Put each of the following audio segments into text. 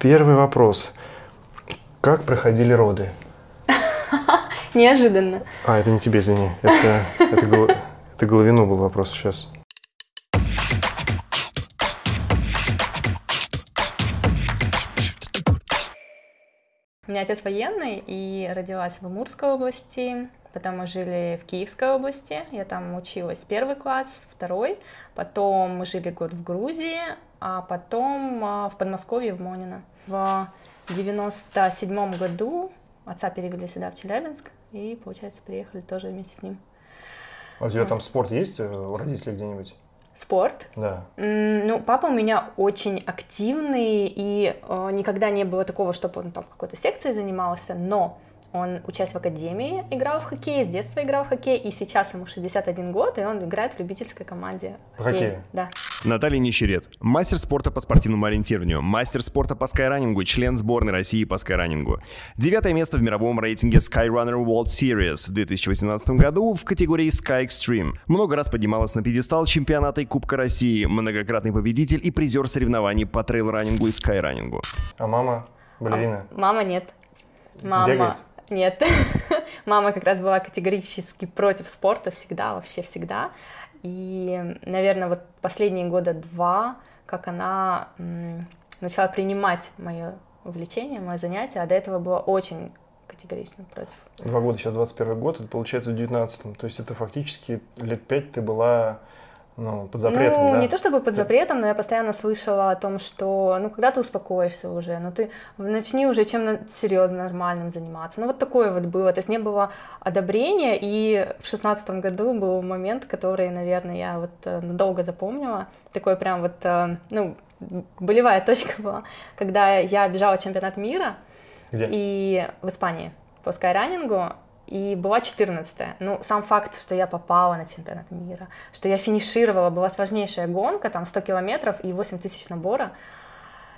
Первый вопрос. Как проходили роды? Неожиданно. А, это не тебе, извини. Это, это, гол- это Головину был вопрос сейчас. У меня отец военный, и родилась в Амурской области, потом мы жили в Киевской области, я там училась первый класс, второй, потом мы жили год в Грузии, а потом а, в Подмосковье, в Монино. В 97 году отца перевели сюда, в Челябинск, и, получается, приехали тоже вместе с ним. А у тебя там спорт есть э, у родителей где-нибудь? Спорт. Да. Ну, папа у меня очень активный, и э, никогда не было такого, чтобы он там в какой-то секции занимался, но он, учась в академии, играл в хоккей, с детства играл в хоккей, и сейчас ему 61 год, и он играет в любительской команде. По хоккею? Да. Наталья Нищерет, мастер спорта по спортивному ориентированию, мастер спорта по скайранингу, член сборной России по скайранингу. Девятое место в мировом рейтинге Skyrunner World Series в 2018 году в категории Sky Extreme. Много раз поднималась на пьедестал чемпионата и Кубка России, многократный победитель и призер соревнований по трейл-ранингу и скайранингу. А мама балерина? Мама нет. Мама... Бегает? Нет. Мама как раз была категорически против спорта всегда, вообще всегда. И, наверное, вот последние года два, как она начала принимать мое увлечение, мое занятие, а до этого была очень категорично против. Два года, сейчас 21 год, это получается в 19 То есть это фактически лет пять ты была ну, под запретом, ну, да? не то чтобы под запретом, но я постоянно слышала о том, что, ну, когда ты успокоишься уже, ну, ты начни уже чем серьезно, нормальным заниматься. Ну, вот такое вот было, то есть не было одобрения, и в шестнадцатом году был момент, который, наверное, я вот э, надолго запомнила, такой прям вот, э, ну, болевая точка была, когда я бежала чемпионат мира, Где? и в Испании по скайранингу, и была 14 Ну, сам факт, что я попала на чемпионат мира, что я финишировала, была сложнейшая гонка, там 100 километров и 8 тысяч набора.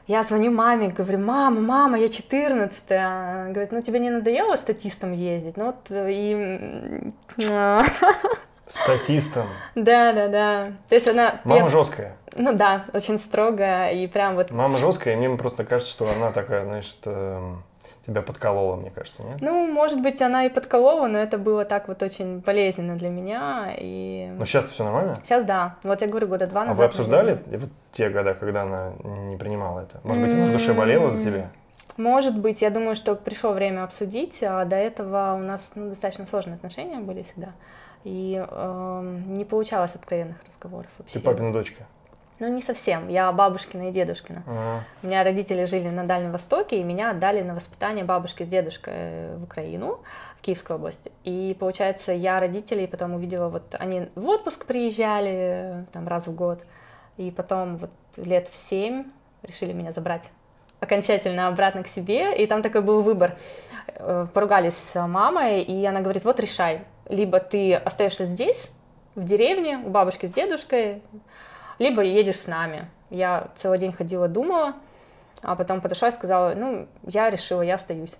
Я звоню маме, говорю, мама, мама, я 14 Она Говорит, ну тебе не надоело статистом ездить? Ну вот и... Статистом. Да, да, да. То есть она... Мама жесткая. Ну да, очень строгая и прям вот Мама жесткая, и мне просто кажется, что она такая, значит, тебя подколола, мне кажется, нет? Ну, может быть, она и подколола, но это было так вот очень болезненно для меня. И Но сейчас все нормально? сейчас да. Вот я говорю, года два А назад. вы обсуждали наверное. вот те года, когда она не принимала это? Может быть, она в душе болела за тебя? Может быть, я думаю, что пришло время обсудить, а до этого у нас ну, достаточно сложные отношения были всегда. И эм, не получалось откровенных разговоров вообще. Ты папина дочка. Ну, не совсем. Я бабушкина и дедушкина. Ага. У меня родители жили на Дальнем Востоке, и меня отдали на воспитание бабушки с дедушкой в Украину, в Киевскую область. И, получается, я родителей потом увидела, вот они в отпуск приезжали там раз в год, и потом вот лет в семь решили меня забрать окончательно обратно к себе, и там такой был выбор. Э, Поругались с мамой, и она говорит, вот решай, либо ты остаешься здесь, в деревне, у бабушки с дедушкой, либо едешь с нами. Я целый день ходила, думала, а потом подошла и сказала, ну, я решила, я остаюсь.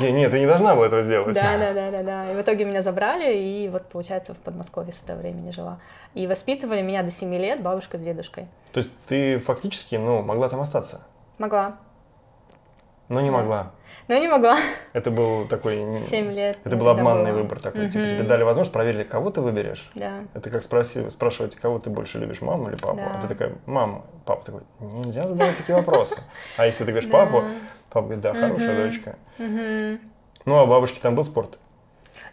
Нет, ты не должна была этого сделать. Да, да, да, да, да. И в итоге меня забрали, и вот, получается, в Подмосковье с этого времени жила. И воспитывали меня до 7 лет бабушка с дедушкой. То есть ты фактически, ну, могла там остаться, Могла. Но не могла. Но не могла. Это был такой... 7 лет. Это был обманный было. выбор такой. Типа Мгм. тебе дали возможность, проверили, кого ты выберешь. Да. Это как спроси, спрашивать, кого ты больше любишь, маму или папу. А Да. ты такая, мама, папа такой, нельзя задавать такие вопросы. А если ты говоришь папу, папа говорит, да, хорошая дочка. Ну, а бабушки там был спорт?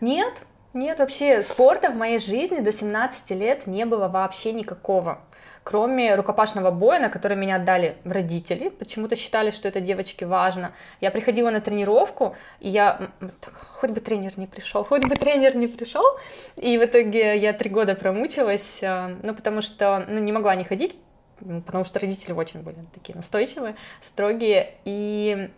Нет, нет, вообще спорта в моей жизни до 17 лет не было вообще никакого. Кроме рукопашного боя, на который меня отдали родители, почему-то считали, что это девочке важно. Я приходила на тренировку, и я хоть бы тренер не пришел, хоть бы тренер не пришел. И в итоге я три года промучилась, э, ну потому что ну, не могла не ходить, потому что родители очень были такие настойчивые, строгие. И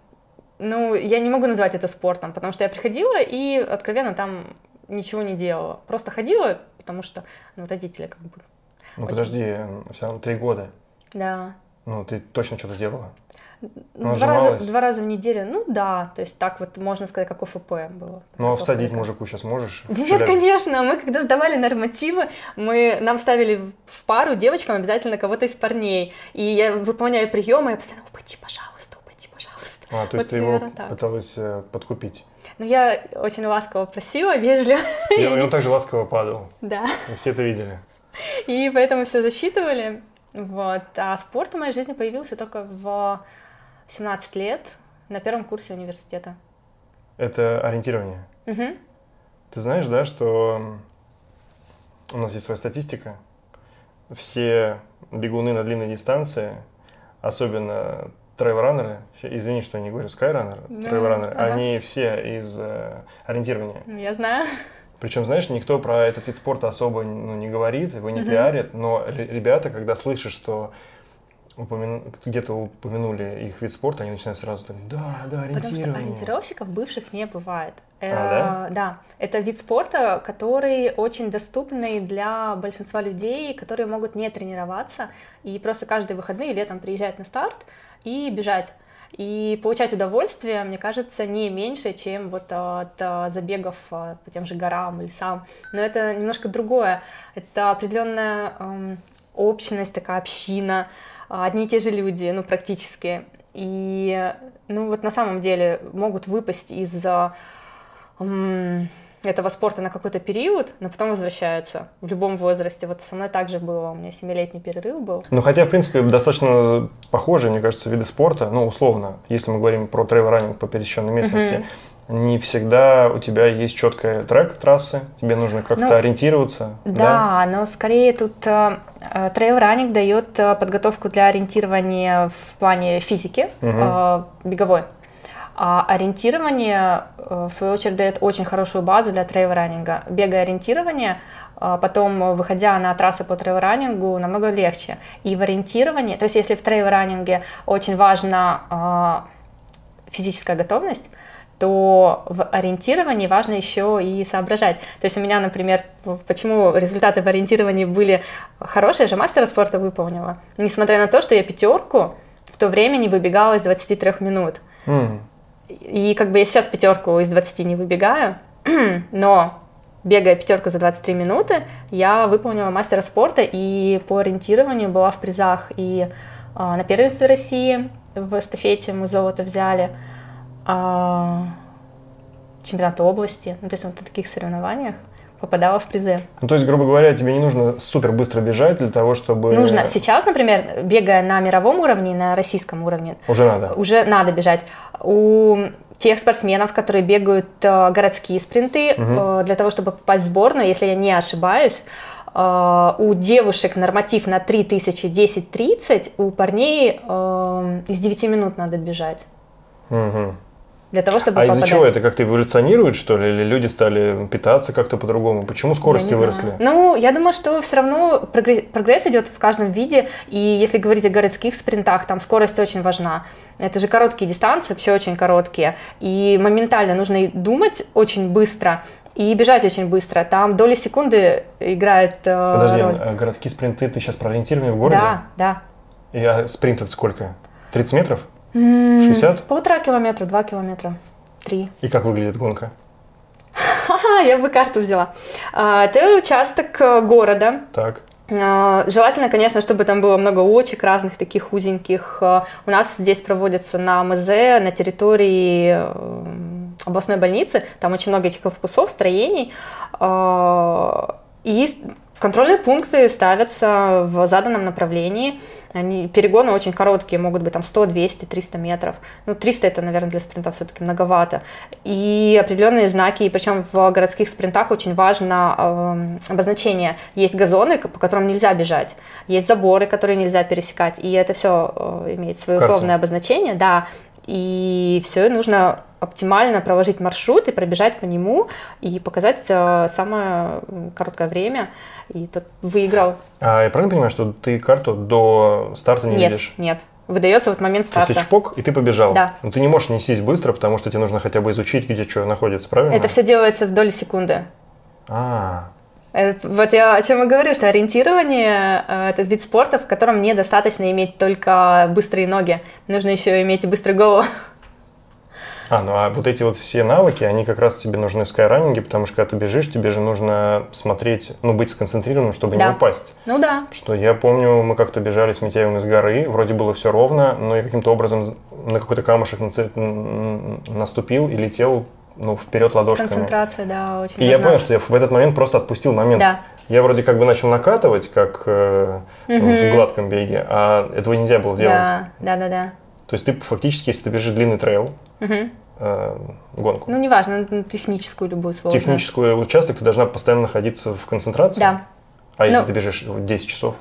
ну, я не могу назвать это спортом, потому что я приходила и откровенно там ничего не делала. Просто ходила, потому что, ну, родители как бы... Ну, Очень. подожди, все равно три года. Да. Ну, ты точно что-то делала? Ну, Ну, два, раза, два раза в неделю, ну да, то есть так вот можно сказать, как ОФП было. Ну, а всадить мужику сейчас можешь? Нет, конечно, мы когда сдавали нормативы, мы, нам ставили в- пару девочкам обязательно кого-то из парней, и я выполняю приемы, я постоянно, «Ой, упади, пожалуйста, упади, пожалуйста. А, то есть Вот ты его так. пыталась э, подкупить. Ну, я очень ласково просила, вежливо, И он также ласково падал. да. Все это видели. И поэтому все засчитывали. Вот. А спорт в моей жизни появился только в 17 лет на первом курсе университета. Это ориентирование. Мгм. Ты знаешь, да, что у нас есть своя статистика. Все бегуны на длинной дистанции, особенно трейл-раннеры, ща- извини, что я не говорю скайраннеры, Ну, трейл-раннеры, ага. они все из э, ориентирования. Я знаю. Причем, знаешь, никто про этот вид спорта особо ну, не говорит, его не Мгм. пиарит, но ре- ребята, когда слышат, что упомяну- где-то упомянули их вид спорта, они начинают сразу так, да, да, Потому что ориентирование. ориентировщиков бывших не бывает. А, Э, да, это вид спорта, который очень доступный для большинства людей, которые могут не тренироваться и просто каждые выходные летом приезжать на старт и бежать. И получать удовольствие, мне кажется, не меньше, чем вот от а, забегов а, по тем же горам, лесам. Но это немножко другое. Это определенная эм, общность, такая община, а, одни и те же люди, ну, практически. И, ну, вот на самом деле могут выпасть из а, м, этого спорта на какой-то период, но потом возвращаются в любом возрасте. Вот со мной также было, у меня семилетний перерыв был. Ну, хотя, в принципе, достаточно похожие, мне кажется, виды спорта, ну, условно, если мы говорим про трейл-раннинг по пересеченной местности, не всегда у тебя есть четкая трек трассы, тебе нужно как-то Ну, ориентироваться. Да, но скорее тут э, э, трейл-раннинг дает э, подготовку для ориентирования в плане физики э, беговой. А ориентирование, э, в свою очередь, дает очень хорошую базу для трейл-раннинга. Бегая ориентирование, а потом, э, выходя на трассы по трейл-раннингу, намного легче. И в ориентировании, то есть если в трейл-раннинге очень важна а, физическая готовность, то в ориентировании важно еще и соображать. То есть у меня, например, почему результаты в ориентировании были хорошие, я же мастера спорта выполнила, несмотря на то, что я пятерку в то время не выбегала из 23 минут. М. И как бы я сейчас пятерку из 20 не выбегаю, но бегая пятерку за 23 минуты, я выполнила мастера спорта и по ориентированию была в призах. И а, на первенстве России в эстафете мы золото взяли, а, чемпионат области, ну, то есть вот на таких соревнованиях попадала в призы. Ну, то есть, грубо говоря, тебе не нужно супер быстро бежать для того, чтобы... Нужно сейчас, например, бегая на мировом уровне и на российском уровне, Уже надо. уже надо бежать. У тех спортсменов, которые бегают э, городские спринты, э, для того, чтобы попасть в сборную, если я не ошибаюсь, э, у девушек норматив на 3000 10-30, у парней из 9 минут надо бежать. Мгм. Для того, чтобы А из-за попадать. чего это как-то эволюционирует, что ли? Или люди стали питаться как-то по-другому? Почему скорости знаю. выросли? Ну, я думаю, что все равно прогресс, прогресс идет в каждом виде. И если говорить о городских спринтах, там скорость очень важна. Это же короткие дистанции, вообще очень короткие. И моментально нужно думать очень быстро и бежать очень быстро. Там доли секунды играет э, Подожди, роль. а городские спринты, ты сейчас про ориентирование в городе? Да, да. И а спринт это сколько? 30 метров? 60? Полтора километра, два километра, три. И как выглядит гонка? Я бы карту взяла. А, Это участок э, города, Так. А, Желательно, конечно, чтобы там было много улочек разных, таких узеньких. А, У нас здесь проводится на МЗ, на территории э, областной больницы. Там очень много этих корпусов, строений. И контрольные пункты ставятся в заданном направлении. Они, перегоны очень короткие, могут быть там 100, 200, 300 метров. Ну, 300 это, наверное, для спринтов все-таки многовато. И определенные знаки, и причем в городских спринтах очень важно эм, обозначение. Есть газоны, по которым нельзя бежать, есть заборы, которые нельзя пересекать, и это все имеет свое условное обозначение, да. И все нужно оптимально проложить маршрут и пробежать по нему и показать э, самое короткое время. И тот выиграл. А я правильно понимаю, что ты карту до старта не нет, видишь? нет. Выдается вот момент То есть старта. ты чпок, и ты побежал. Да. Но ты не можешь нестись быстро, потому что тебе нужно хотя бы изучить, где что находится, правильно? Это все делается в доли секунды. А, Вот я о чем и говорю, что ориентирование э, это вид спорта, в котором недостаточно иметь только быстрые ноги. Нужно еще иметь и быструю голову. А, ну а вот эти вот все навыки, они как раз тебе нужны в скайранинге, потому что когда ты бежишь, тебе же нужно смотреть, ну, быть сконцентрированным, чтобы Да. не упасть. Ну да. Что я помню, мы как-то бежали с Митяевым из горы, вроде было все ровно, но я каким-то образом на какой-то камушек наступил и летел ну, вперед ладошками. Концентрация, да, очень И я важна. понял, что я в этот момент просто отпустил момент. Да. Я вроде как бы начал накатывать, как э, в гладком беге, а этого нельзя было делать. Да, да, да, да. То есть ты фактически, если ты бежишь длинный трейл, э, гонку, Ну, неважно, ну, техническую любую сложную. технический участок, ты должна постоянно находиться в концентрации. Да. А если Ну. ты бежишь в 10 часов,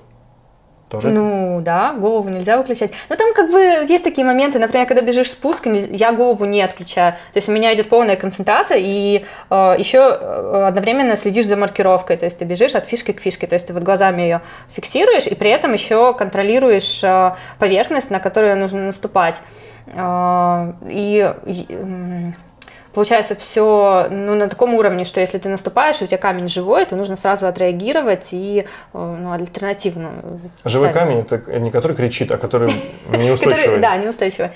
тоже? Ну, да, голову нельзя выключать. Но там как бы есть такие моменты, например, когда бежишь спуск, я голову не отключаю. То есть у меня идет полная концентрация, и э, еще э, одновременно следишь за маркировкой. То есть ты бежишь от фишки к фишке. То есть ты вот глазами ее фиксируешь, и при этом еще контролируешь э, поверхность, на которую нужно наступать. Э, и м, Получается все ну, на таком уровне, что если ты наступаешь, и у тебя камень живой, то нужно сразу отреагировать и э, ну, альтернативно. Живой ставить. камень это не который кричит, а Который- неустойчивый. да, неустойчивый.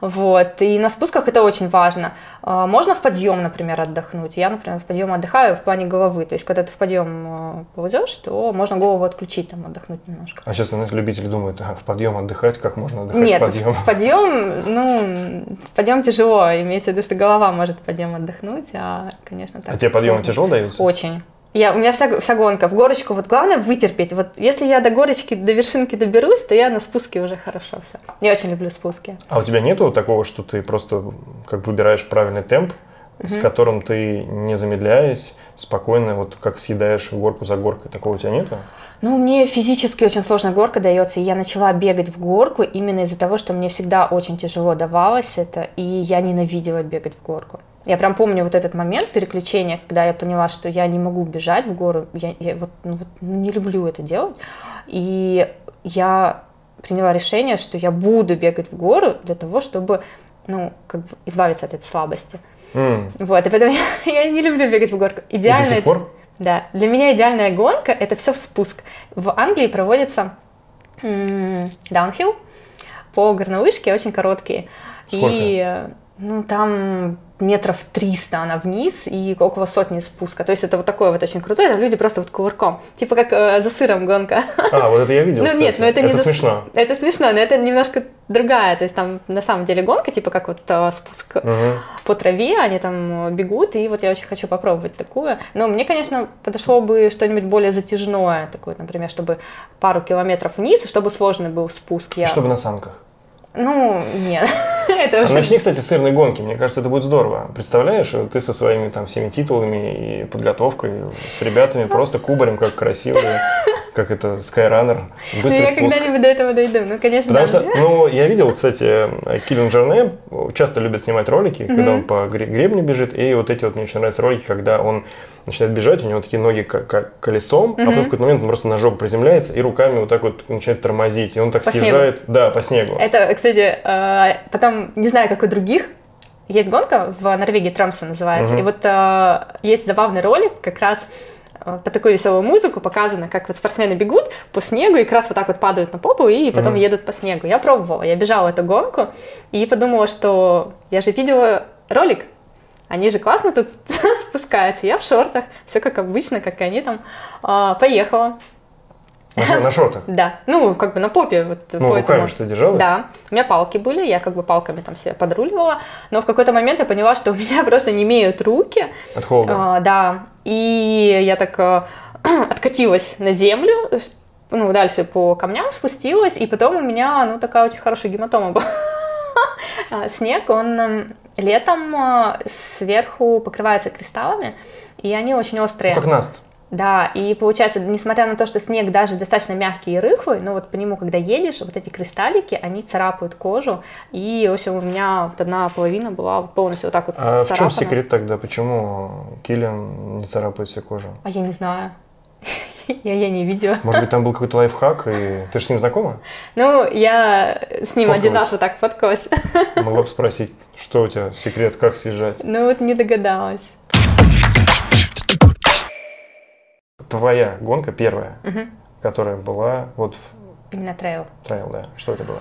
Вот. И на спусках это очень важно. А, Можно в подъем, например, отдохнуть. Я, например, в подъем отдыхаю в плане головы. То есть, когда ты в подъем э, ползешь, то можно голову отключить, там, отдохнуть немножко. А сейчас знаете, любители думают, «Ага, в подъем отдыхать, как можно отдыхать Нет, в подъем? в подъем, ну, в подъем тяжело. Имеется в виду, что голова может в подъем отдохнуть, а, конечно, так А тебе подъемы сложно. тяжело даются? Очень. Я, у меня вся, вся гонка в горочку. Вот главное вытерпеть. Вот если я до горочки, до вершинки доберусь, то я на спуске уже хорошо все. Я очень люблю спуски. А у тебя нету такого, что ты просто как выбираешь правильный темп, с которым ты, не замедляясь, спокойно, вот как съедаешь горку за горкой, такого у тебя нету? Ну, мне физически очень сложно горка дается, и я начала бегать в горку именно из-за того, что мне всегда очень тяжело давалось это, и я ненавидела бегать в горку. Я прям помню вот этот момент переключения, когда я поняла, что я не могу бежать в гору, я, я вот, ну, вот не люблю это делать, и я приняла решение, что я буду бегать в гору для того, чтобы, ну, как бы избавиться от этой слабости. М, Вот, и поэтому я, я не люблю бегать в горку. и до Идеально сих пор? да, для меня идеальная гонка это все в спуск. В Англии проводится даунхилл по горнолыжке, очень короткие. Сколько? И э, ну, там метров 300 она вниз и около сотни спуска. То есть это вот такое вот очень крутое, там люди просто вот кувырком. Типа как э, за сыром гонка. А, вот это я видел, Ну нет, кстати. но это не за- смешно. Это смешно, но это немножко другая. То есть там на самом деле гонка, типа как вот э, спуск Мгм. по траве, они там э, бегут, и вот я очень хочу попробовать такое. Но мне, конечно, подошло бы что-нибудь более затяжное, такое, например, чтобы пару километров вниз, чтобы сложный был спуск. Я... Чтобы на санках. Ну, нет, это А уже... начни, кстати, с сырной гонки. Мне кажется, это будет здорово. Представляешь, ты со своими там всеми титулами и подготовкой с ребятами просто кубарем, как красивые, как это, Skyrunner, Ну, я когда-нибудь до этого дойду. Ну, конечно, Потому да. что, ну, я видел, кстати, Киллин Джерне часто любит снимать ролики, когда он по гре- гребню бежит, и вот эти вот мне очень нравятся ролики, когда он начинает бежать, у него такие ноги как, колесом, а потом в какой-то момент он просто на жопу приземляется и руками вот так вот начинает тормозить, и он так По снегу. съезжает, да, по снегу. Это, кстати, э, потом, не знаю, как у других, есть гонка в Норвегии, Тромсе называется, Мгм. и вот э, есть забавный ролик, как раз э, по такой веселую музыку показано, как вот спортсмены бегут по снегу и как раз вот так вот падают на попу и потом Мгм. едут по снегу. Я пробовала, я бежала эту гонку и подумала, что я же видела ролик, они же классно тут спускаются, я в шортах, все как обычно, как и они там, А, поехала. На, на шортах. Да, ну, как бы на попе. Вот, Ну, по руками что, держалась? Да, у меня палки были, я как бы палками там себя подруливала, но в какой-то момент я поняла, что у меня просто не имеют руки, От холода. А, да, и я так э, откатилась на землю, ш- ну, дальше по камням спустилась, и потом у меня, ну, такая очень хорошая гематома была. А, Снег, он эм, летом э, сверху покрывается кристаллами, и они очень острые. Ну, как наст. Да, и получается, несмотря на то, что снег даже достаточно мягкий и рыхлый, но вот по нему, когда едешь, вот эти кристаллики, они царапают кожу, и, в общем, у меня вот одна половина была полностью вот так вот А в чем царапана. секрет тогда? Почему Киллиан не царапает себе кожу? А я не знаю. Я, я не видела. Может быть, там был какой-то лайфхак, и ты же с ним знакома? Ну, я с ним один Фоткалась. раз вот так фоткалась. Могла бы спросить, что у тебя секрет, как съезжать? Ну, вот не догадалась. Твоя гонка первая, которая была вот в Именно трейл. трейл, да. Что это было?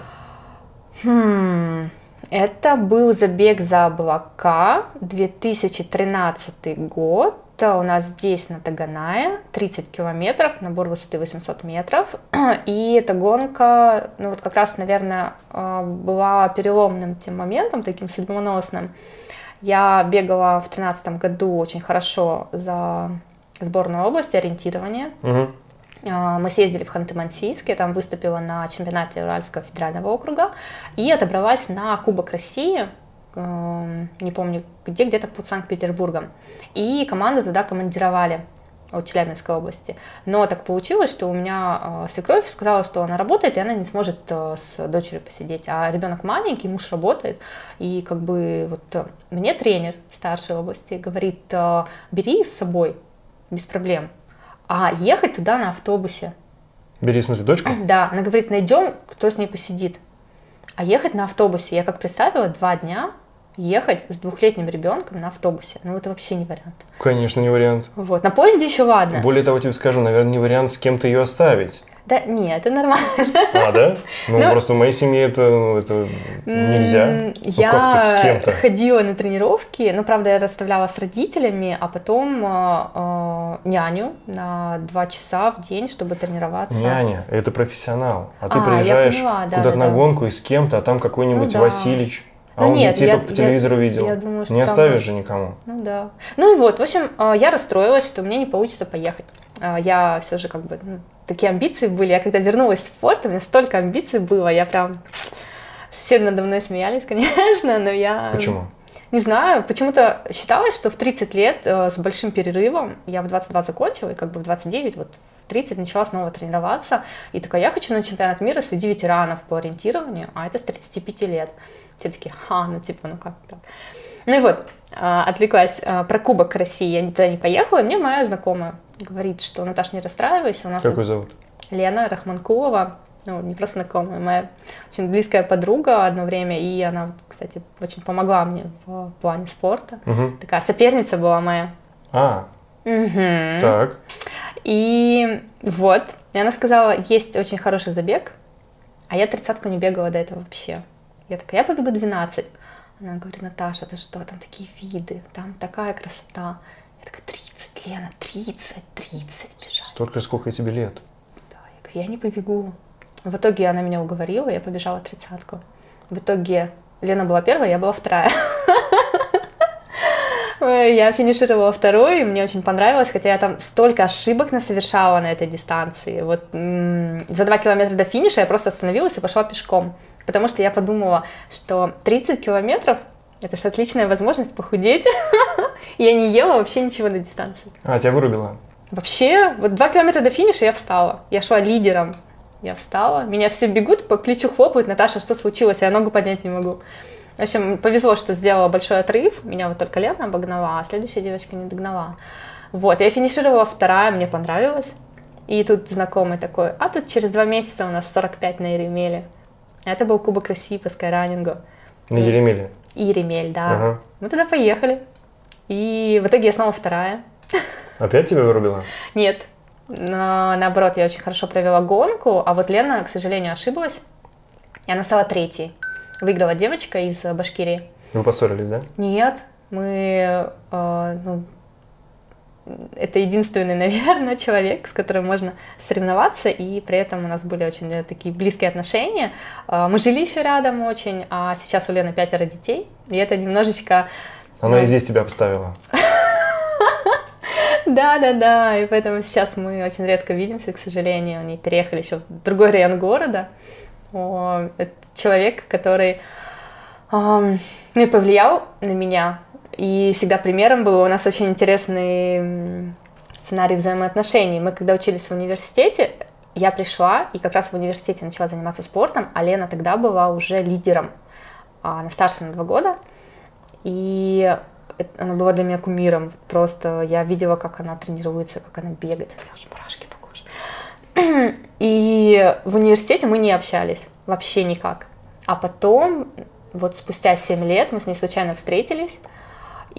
Хм. Это был забег за облака, 2013 год. У нас здесь на Таганае 30 километров, набор высоты 800 метров. И эта гонка, ну вот как раз, наверное, э, была переломным тем моментом, таким судьбоносным. Я бегала в 2013 году очень хорошо за сборную области ориентирования. Угу. Мы съездили в Ханты-Мансийск, я там выступила на чемпионате Уральского федерального округа и отобралась на Кубок России, эм, не помню где, где-то под Санкт-Петербургом. И команду туда командировали от Челябинской области. Но так получилось, что у меня э, свекровь сказала, что она работает, и она не сможет э, с дочерью посидеть. А ребенок маленький, муж работает, и как бы вот э, мне тренер старшей области говорит, бери с собой, без проблем. А ехать туда на автобусе. Бери, в смысле, дочку? Да, она говорит, найдем, кто с ней посидит. А ехать на автобусе, я как представила, два дня ехать с двухлетним ребенком на автобусе. Ну, это вообще не вариант. Конечно, не вариант. Вот. На поезде еще ладно. Более того, тебе скажу, наверное, не вариант с кем-то ее оставить. Да нет, это нормально. А, да? Ну, ну просто в моей семье это, ну, это нельзя. Ну, я кем-то. ходила на тренировки, ну, правда, я расставляла с родителями, а потом э, э, няню на два часа в день, чтобы тренироваться. Няня, это профессионал. А, а ты приезжаешь да, куда-то да, на да. гонку и с кем-то, а там какой-нибудь ну, да. Василич. А ну, он нет, детей я, только по телевизору я, видел. Я думаю, что не там... оставишь же никому. Ну да. Ну и вот, в общем, э, я расстроилась, что мне не получится поехать. Я все же как бы ну, такие амбиции были. Я когда вернулась в спорт, у меня столько амбиций было, я прям... Все надо мной смеялись, конечно, но я... Почему? Не знаю, почему-то считалось, что в 30 лет э, с большим перерывом, я в 22 закончила, и как бы в 29, вот в 30 начала снова тренироваться, и такая, я хочу на чемпионат мира среди ветеранов по ориентированию, а это с 35 лет. Все такие, ха, ну типа, ну как так. Ну и вот, э, отвлеклась э, про Кубок России, я туда не поехала, и мне моя знакомая говорит, что Наташа, не расстраивайся. У нас как зовут? Лена Рахманкулова. Ну, не просто знакомая, моя очень близкая подруга одно время, и она, кстати, очень помогла мне в плане спорта. Угу. Такая соперница была моя. А, угу. так. И вот, и она сказала, есть очень хороший забег, а я тридцатку не бегала до этого вообще. Я такая, я побегу 12. Она говорит, Наташа, ты что, там такие виды, там такая красота. Я такая, 30, Лена, 30, 30 бежать. Столько, сколько тебе лет? Да, я говорю, я не побегу. В итоге она меня уговорила, я побежала тридцатку. В итоге Лена была первая, я была вторая. Я финишировала второй, и мне очень понравилось, хотя я там столько ошибок совершала на этой дистанции. Вот за два километра до финиша я просто остановилась и пошла пешком, потому что я подумала, что 30 километров это же отличная возможность похудеть. я не ела вообще ничего на дистанции. А, тебя вырубила? Вообще, вот два километра до финиша я встала. Я шла лидером. Я встала. Меня все бегут, по плечу хлопают. Наташа, что случилось? Я ногу поднять не могу. В общем, повезло, что сделала большой отрыв. Меня вот только Лена обогнала, а следующая девочка не догнала. Вот, я финишировала вторая, мне понравилось. И тут знакомый такой, а тут через два месяца у нас 45 на Еремеле. Это был Кубок России по скайранингу. На Еремеле? Иеремель, да. Ага. Мы туда поехали. И в итоге я снова вторая. Опять тебя вырубила? Нет. Но, наоборот, я очень хорошо провела гонку, а вот Лена, к сожалению, ошиблась. И она стала третьей. Выиграла девочка из Башкирии. Вы поссорились, да? Нет. Мы э, ну, это единственный, наверное, человек, с которым можно соревноваться, и при этом у нас были очень э, такие близкие отношения. А, мы жили еще рядом очень, а сейчас у Лены пятеро детей, и это немножечко... Она ну... и здесь тебя поставила. Да, да, да, и поэтому сейчас мы очень редко видимся, к сожалению. Они переехали еще в другой район города. Это человек, который ну, повлиял на меня и всегда примером был у нас очень интересный сценарий взаимоотношений. Мы когда учились в университете, я пришла и как раз в университете начала заниматься спортом, а Лена тогда была уже лидером. А, она старше на два года. И она была для меня кумиром. Просто я видела, как она тренируется, как она бегает. У меня аж мурашки по коже. И в университете мы не общались. Вообще никак. А потом, вот спустя 7 лет, мы с ней случайно встретились.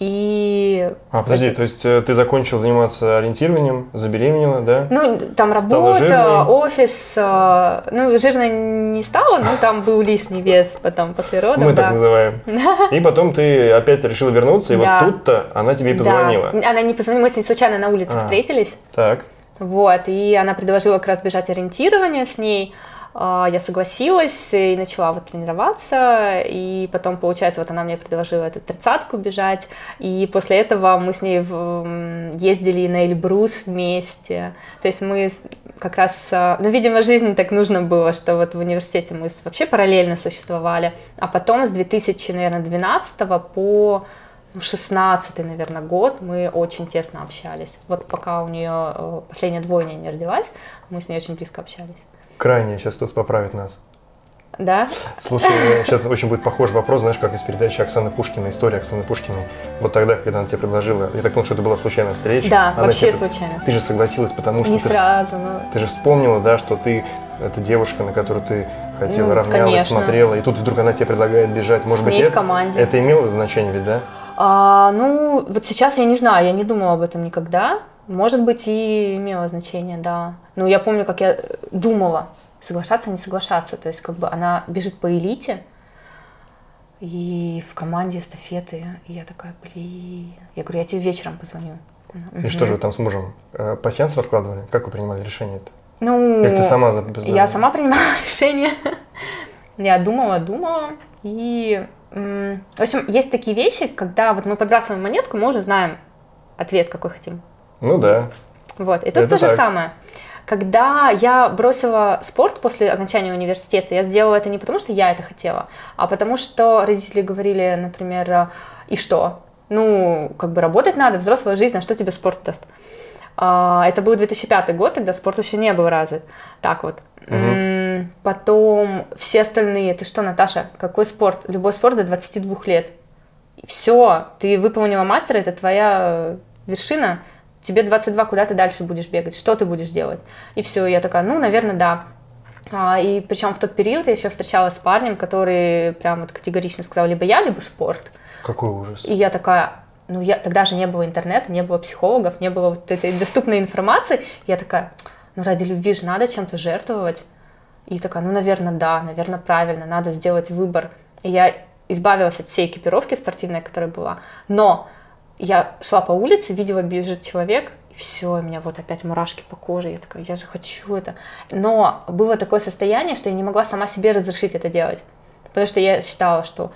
И... А, подожди, то есть э, ты закончил заниматься ориентированием, забеременела, да? Ну, там работа, офис, э, ну, жирной не стала, но там был лишний вес потом после родов, Мы да. так называем. И потом ты опять решила вернуться, и Да. вот тут-то она тебе и Да. позвонила. Она не позвонила, мы с ней случайно на улице А. встретились. Так. Вот, и она предложила как раз бежать ориентирование с ней. А, Я согласилась и начала вот тренироваться, и потом, получается, вот она мне предложила эту тридцатку бежать, и после этого мы с ней ездили на Эльбрус вместе, то есть мы как раз, а, ну, видимо, жизни так нужно было, что вот в университете мы вообще параллельно существовали, а потом с 2012 по ну, 16 наверное, год мы очень тесно общались. Вот пока у нее э, последняя двойня не родилась, мы с ней очень близко общались. Крайне сейчас тут поправит нас. Да? Слушай, сейчас очень будет похожий вопрос, знаешь, как из передачи Оксаны Пушкиной, история Оксаны Пушкиной. Вот тогда, когда она тебе предложила, я так понял, что это была случайная встреча. Да, Она вообще тебе- случайно. Ты же согласилась, потому что Не ты, сразу, но... ты же вспомнила, да, что ты это девушка, на которую ты хотела, Ну, равнялась, конечно. смотрела, и тут вдруг она тебе предлагает бежать. Может С быть, ней в это, команде. это имело значение ведь, да? А, ну, вот сейчас я не знаю, я не думала об этом никогда. Может быть, и имело значение, да. Но я помню, как я думала, соглашаться, не соглашаться. То есть, как бы она бежит по элите, и в команде эстафеты. И я такая, блин. Я говорю, я тебе вечером позвоню. И что же вы там с мужем? э, Пассианс раскладывали? Как вы принимали решение это? Ну, Или ты сама за... Я сама принимала решение. Я думала, думала. И, в общем, есть такие вещи, когда вот мы подбрасываем монетку, мы уже знаем ответ, какой хотим. Ну да. Вот. И тут Это то же так. самое. Когда я бросила спорт после окончания университета, я сделала это не потому, что я это хотела, а потому что родители говорили, например, и что? Ну, как бы работать надо, взрослая жизнь, а что тебе спорт даст? А, Это был 2005 год, тогда спорт еще не был развит. Так вот. М, Потом все остальные, ты что, Наташа, какой спорт? Любой спорт до 22 лет. Все, ты выполнила мастера, это твоя вершина. Тебе 22, куда ты дальше будешь бегать? Что ты будешь делать? И все, я такая, ну, наверное, да. А, и причем в тот период я еще встречалась с парнем, который прям вот категорично сказал, либо я, либо спорт. Какой ужас. И я такая, ну, я, тогда же не было интернета, не было психологов, не было вот этой доступной информации. Я такая, ну, ради любви же надо чем-то жертвовать. И такая, ну, наверное, да, наверное, правильно, надо сделать выбор. И я избавилась от всей экипировки спортивной, которая была. Но я шла по улице, видела, бежит человек, и все, у меня вот опять мурашки по коже. Я такая, я же хочу это. Но было такое состояние, что я не могла сама себе разрешить это делать. Потому что я считала, что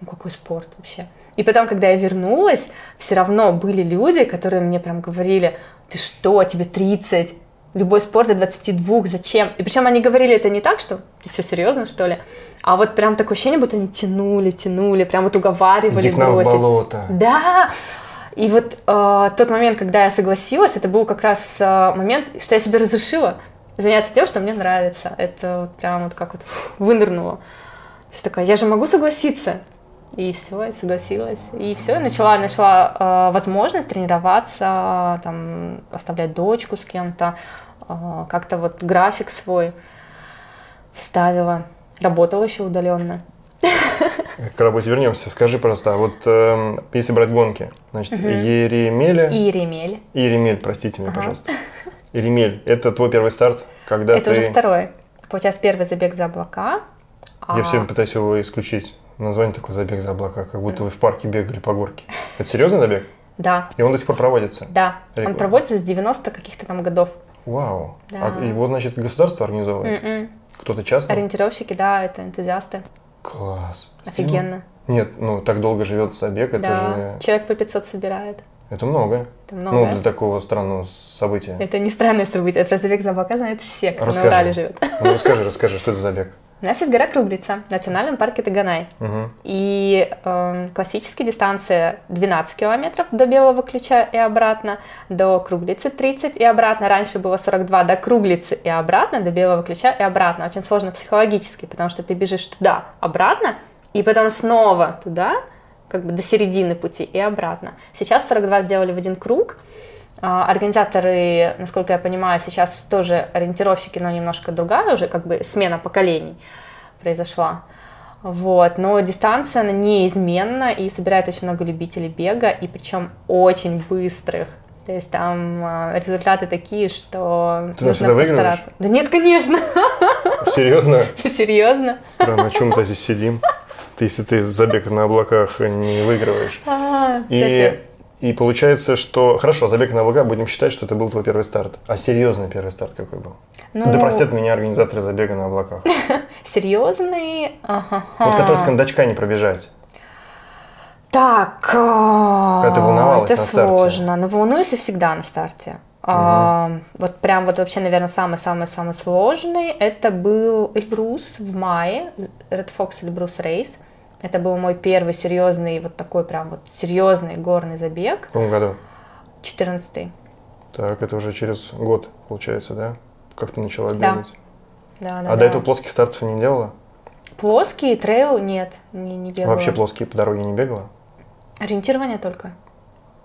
ну какой спорт вообще. И потом, когда я вернулась, все равно были люди, которые мне прям говорили, ты что, тебе 30, любой спорт до 22, зачем? И причем они говорили это не так, что ты что, серьезно, что ли? А вот прям такое ощущение, будто они тянули, тянули, прям вот уговаривали Иди к нам в болото. Да! И вот э, тот момент, когда я согласилась, это был как раз э, момент, что я себе разрешила заняться тем, что мне нравится. Это вот прям вот как вот вынырнуло. То есть такая, я же могу согласиться. И все, я согласилась. И все, я начала, нашла э, возможность тренироваться, там, оставлять дочку с кем-то, э, как-то вот график свой составила. Работала еще удаленно. К работе вернемся. Скажи просто, а вот эм, если брать гонки, значит, Еремеля... И ремель. Еремель, простите меня, Ага. пожалуйста. Еремель, это твой первый старт, когда Это ты... уже второй. Получается, первый забег за облака. Я а- все время пытаюсь его исключить. Название такое «Забег за облака», как будто вы в парке бегали по горке. Это серьезный забег? Да, И он до сих пор проводится? да. Он Прикольно. проводится с 90 каких-то там годов. Вау. Да. А его, значит, государство организовывает? М-м. Кто-то частный? Ориентировщики, да, это энтузиасты. Класс. Офигенно. Нет, ну так долго живет забег, это да. же... Человек по 500 собирает. Это много. Это много. Ну, для такого странного события. Это не странное событие. Про забег за облака знают все, кто Расскажи. на Урале живет. Ну, расскажи, расскажи, что это за забег? У нас есть гора Круглица в национальном парке Таганай. Мгм. И эм, классическая дистанция 12 километров до Белого ключа и обратно, до Круглицы 30 и обратно. Раньше было 42 до Круглицы и обратно, до Белого ключа и обратно. Очень сложно психологически, потому что ты бежишь туда, обратно, и потом снова туда, как бы до середины пути и обратно. Сейчас 42 сделали в один круг. А, Организаторы, насколько я понимаю, сейчас тоже ориентировщики, но немножко другая уже, как бы смена поколений произошла. Вот, но дистанция, она неизменна и собирает очень много любителей бега, и причем очень быстрых. То есть там э, результаты такие, что Ты нужно постараться. Да нет, конечно. Серьезно? Серьезно. Странно, о чем мы здесь сидим? Ты, если ты забег на облаках не выигрываешь. А, и, и получается, что... Хорошо, забег на облака, будем считать, что это был твой первый старт. А серьезный первый старт какой был? Ну, да простят меня организаторы забега на облаках. Серьезный? Ага. Вот который с кондачка не пробежать. Так, ты волновалась это сложно. Но волнуюсь я всегда на старте. А, вот прям вот вообще, наверное, самый-самый-самый сложный. Это был Эльбрус в мае, Red Fox Эльбрус Рейс. Это был мой первый серьезный, вот такой прям вот серьезный горный забег. В каком году? 14 Так, это уже через год, получается, да? Как ты начала Да. бегать? Да, да, а да. до этого плоских стартов не делала? Плоский, трейл нет, не, не бегала. Вообще плоские по дороге не бегала? Ориентирование только.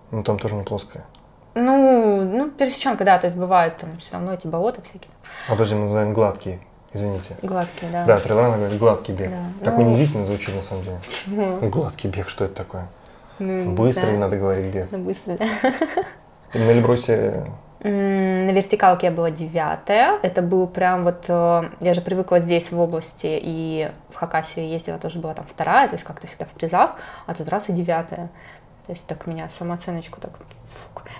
Ну, там тоже не плоская. Ну, ну, пересеченка, да, то есть бывают там все равно эти болота всякие А подожди, мы называем гладкие. Извините. гладкие, да. Да, трейлран говорит гладкий бег. Да. Так Ну, унизительно звучит на самом деле. Почему? Гладкий бег, что это такое? Ну, Быстрый знаю. надо говорить бег. Ну, быстро, да. И на Эльбрусе На вертикалке я была девятая. Это был прям вот... э, Я же привыкла здесь, в области, и в Хакасию ездила, тоже была там вторая, то есть как-то всегда в призах, а тут раз и девятая. То есть так меня самооценочку так...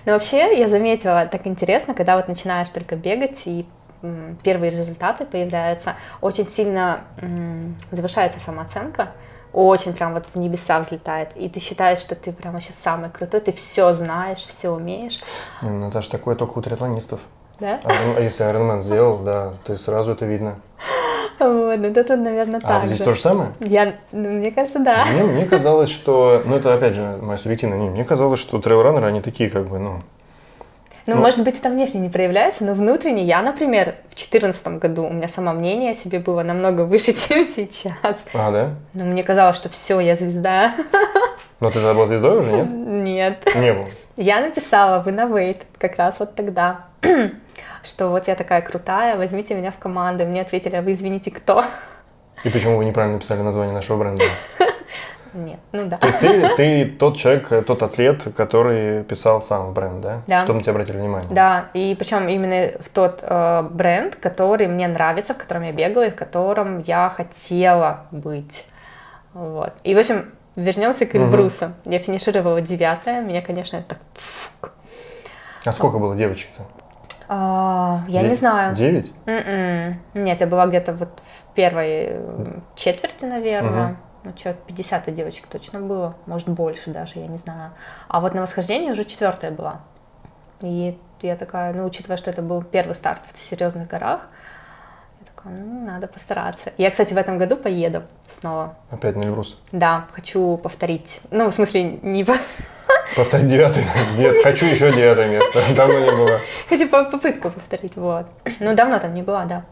Но вообще я заметила, так интересно, когда вот начинаешь только бегать, и первые результаты появляются, очень сильно завышается самооценка, очень прям вот в небеса взлетает, и ты считаешь, что ты прям вообще самый крутой, ты все знаешь, все умеешь, Наташа, такое только у триатлонистов. да? А если Ironman сделал, да, то сразу это видно. Вот, ну это, наверное, А так здесь же. то же самое? Я, ну, мне кажется, да. Мне, мне казалось, что, ну это опять же моя субъективная, не, мне казалось, что трейлранеры, они такие как бы, ну, Ну, Ну. может быть, это внешне не проявляется, но внутренне я, например, в 2014 году у меня самомнение о себе было намного выше, чем сейчас. а, да? Но мне казалось, что все, я звезда. Но ты тогда была звездой уже, нет? Нет. Не был. Я написала в Innovate как раз вот тогда, что вот я такая крутая, возьмите меня в команду. Мне ответили, а вы извините, кто? И почему вы неправильно написали название нашего бренда? Нет, ну да. То есть ты, ты тот человек, тот атлет, который писал сам бренд, да? Да. Чтобы на тебя обратили внимание. Да, и причем именно в тот э, бренд, который мне нравится, в котором я бегала и в котором я хотела быть. Вот. И, в общем, вернемся к Эльбрусу. Я финишировала девятая, меня, конечно, это так... А сколько было девочек-то? А, я не знаю. Девять? М-м. Нет, я была где-то вот в первой э, четверти, наверное. Мгм. Ну, человек 50 девочек точно было, может, больше даже, я не знаю. А вот на восхождении уже четвертая была. И я такая, ну, учитывая, что это был первый старт в серьезных горах, я такая, ну, надо постараться. Я, кстати, в этом году поеду снова. Опять на Эльбрус. Да, хочу повторить. Ну, в смысле, не по- Повторить девятый. Девят- Хочу еще девятое место. Давно не было. хочу по- попытку повторить, вот. Ну, давно там не была, да.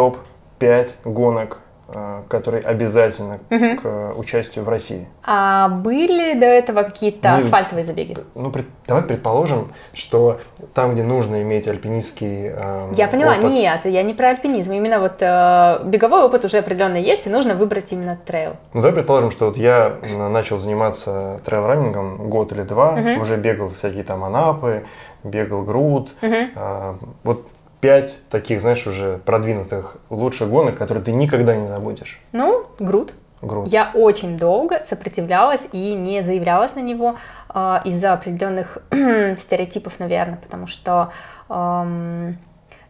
Топ-5 гонок, э, которые обязательно к э, участию в России. А были до этого какие-то Были. асфальтовые забеги? Ну, пред- давай предположим, что там, где нужно иметь альпинистский э, Я поняла, опыт, нет, я не про альпинизм. Именно вот э, беговой опыт уже определенно есть, и нужно выбрать именно трейл. Ну, давай предположим, что вот я начал заниматься трейл-раннингом год или два, уже бегал всякие там Анапы, бегал Груд. А, вот пять таких, знаешь, уже продвинутых лучших гонок, которые ты никогда не забудешь. Ну, груд. Груд. Я очень долго сопротивлялась и не заявлялась на него э, из-за определенных стереотипов, наверное, потому что, эм,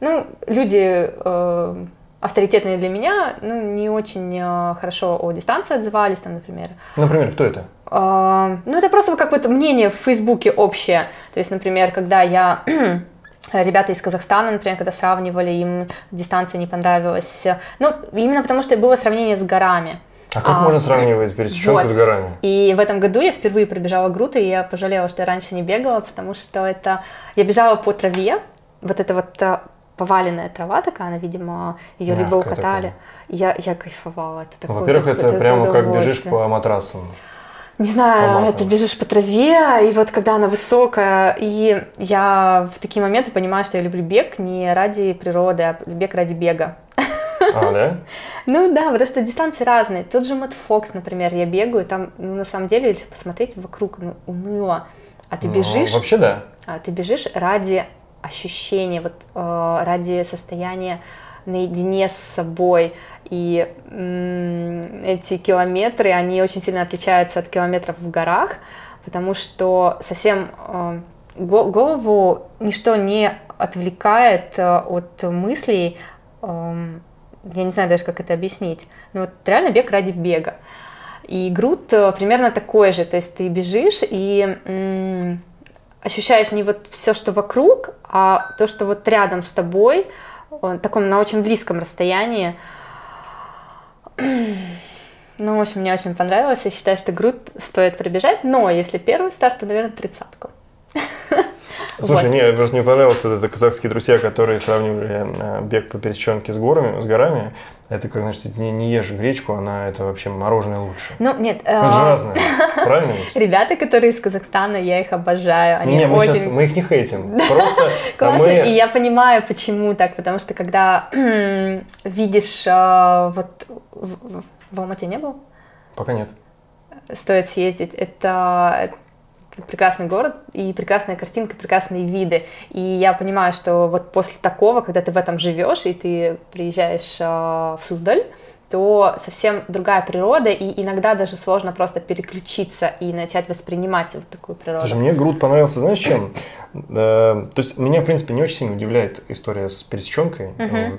ну, люди э, авторитетные для меня, ну, не очень э, хорошо о дистанции отзывались, там, например, Например, кто это? А, Ну, это просто как вот мнение в Фейсбуке общее. То есть, например, когда я ребята из Казахстана, например, когда сравнивали, им дистанция не понравилась. Ну, именно потому что было сравнение с горами. А как А, можно сравнивать пересеченку вот. с горами? И в этом году я впервые пробежала груд, и я пожалела, что я раньше не бегала, потому что это... Я бежала по траве, вот это вот а, поваленная трава такая, она, видимо, ее либо укатали. такая. Я, я кайфовала. Это такое, Во-первых, это, прямо как бежишь по матрасам. Не знаю, Помахиваешь. ты бежишь по траве, и вот когда она высокая, и я в такие моменты понимаю, что я люблю бег не ради природы, а бег ради бега. А, да? Ну да, потому что дистанции разные. Тот же Мэтт Фокс, например, я бегаю, там, ну, на самом деле, если посмотреть вокруг, ну, уныло. А ты Ну, бежишь, Вообще да. а ты бежишь ради ощущения, вот э, ради состояния наедине с собой. И эти километры, они очень сильно отличаются от километров в горах, потому что совсем э, го- голову ничто не отвлекает э, от мыслей. эм, я не знаю даже, как это объяснить. Но вот реально бег ради бега. И груд э, примерно такой же, то есть ты бежишь и ощущаешь не вот все, что вокруг, а то, что вот рядом с тобой, таком на очень близком расстоянии. Ну, в общем, мне очень понравилось. Я считаю, что груд стоит пробежать, но если первый старт, то, наверное, тридцатку. Слушай, Вот. мне просто не понравился это казахские друзья, которые сравнивали э, бег по пересеченке с горами, с горами. Это как, значит, не, не ешь гречку, она это вообще мороженое лучше. Ну, нет, Ну, Это же э, разное, правильно ребята, которые из Казахстана, я их обожаю. Они Не, мы, очень сейчас, мы их не хейтим. Просто а Классно, мы... и я понимаю, почему так, потому что когда видишь, э, вот в, Алмате не был, Пока нет. стоит съездить, это прекрасный город и прекрасная картинка, прекрасные виды, и я понимаю, что вот после такого, когда ты в этом живешь и ты приезжаешь э, в Суздаль, то совсем другая природа, и иногда даже сложно просто переключиться и начать воспринимать вот такую природу. Слушай, мне груд понравился, знаешь, чем? Э, То есть меня, в принципе, не очень сильно удивляет история с пересеченкой,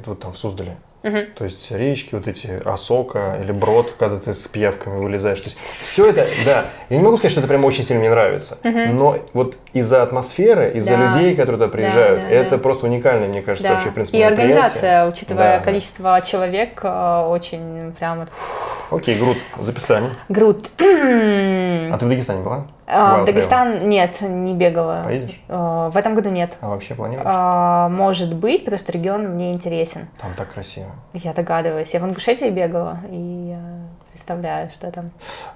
вот там в Суздале. То есть речки, вот эти Осока или Брод, когда ты с пиявками вылезаешь. То есть все это, да, я не могу сказать, что это прям очень сильно мне нравится, но вот из-за атмосферы, из-за Да. людей, которые туда приезжают, да, это да. просто уникальное, мне кажется, Да. вообще, в принципе, и организация, учитывая Да. количество человек, э, очень прям Окей, груд, записали. груд. А ты в Дагестане была? Wild В Дагестан нет, не бегала. Поедешь? Э, В этом году нет. А вообще планируешь? А, Может быть, потому что регион мне интересен. Там так красиво. Я догадываюсь. Я в Ингушетии бегала, и представляю, что там.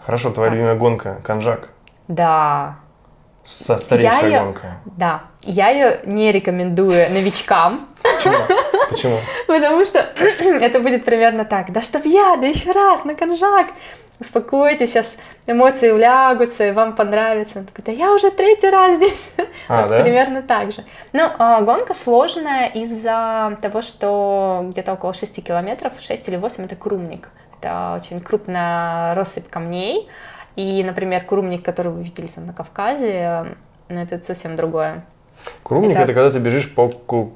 Хорошо, твоя любимая гонка, Канжак. Да, Со- Старейшая Я гонка. да. Я ее не рекомендую новичкам, Почему? Почему? потому что это будет примерно так. Да чтоб я, да еще раз, на конжак. Успокойтесь, сейчас эмоции улягутся, и вам понравится. Он такой, да я уже третий раз здесь. А, вот да? примерно так же. Ну, а, гонка сложная из-за того, что где-то около 6 километров, 6 или 8 это Крумник. Это очень крупная россыпь камней. И, например, Крумник, который вы видели там на Кавказе, ну, это совсем другое. Крумник Это- это... когда ты бежишь по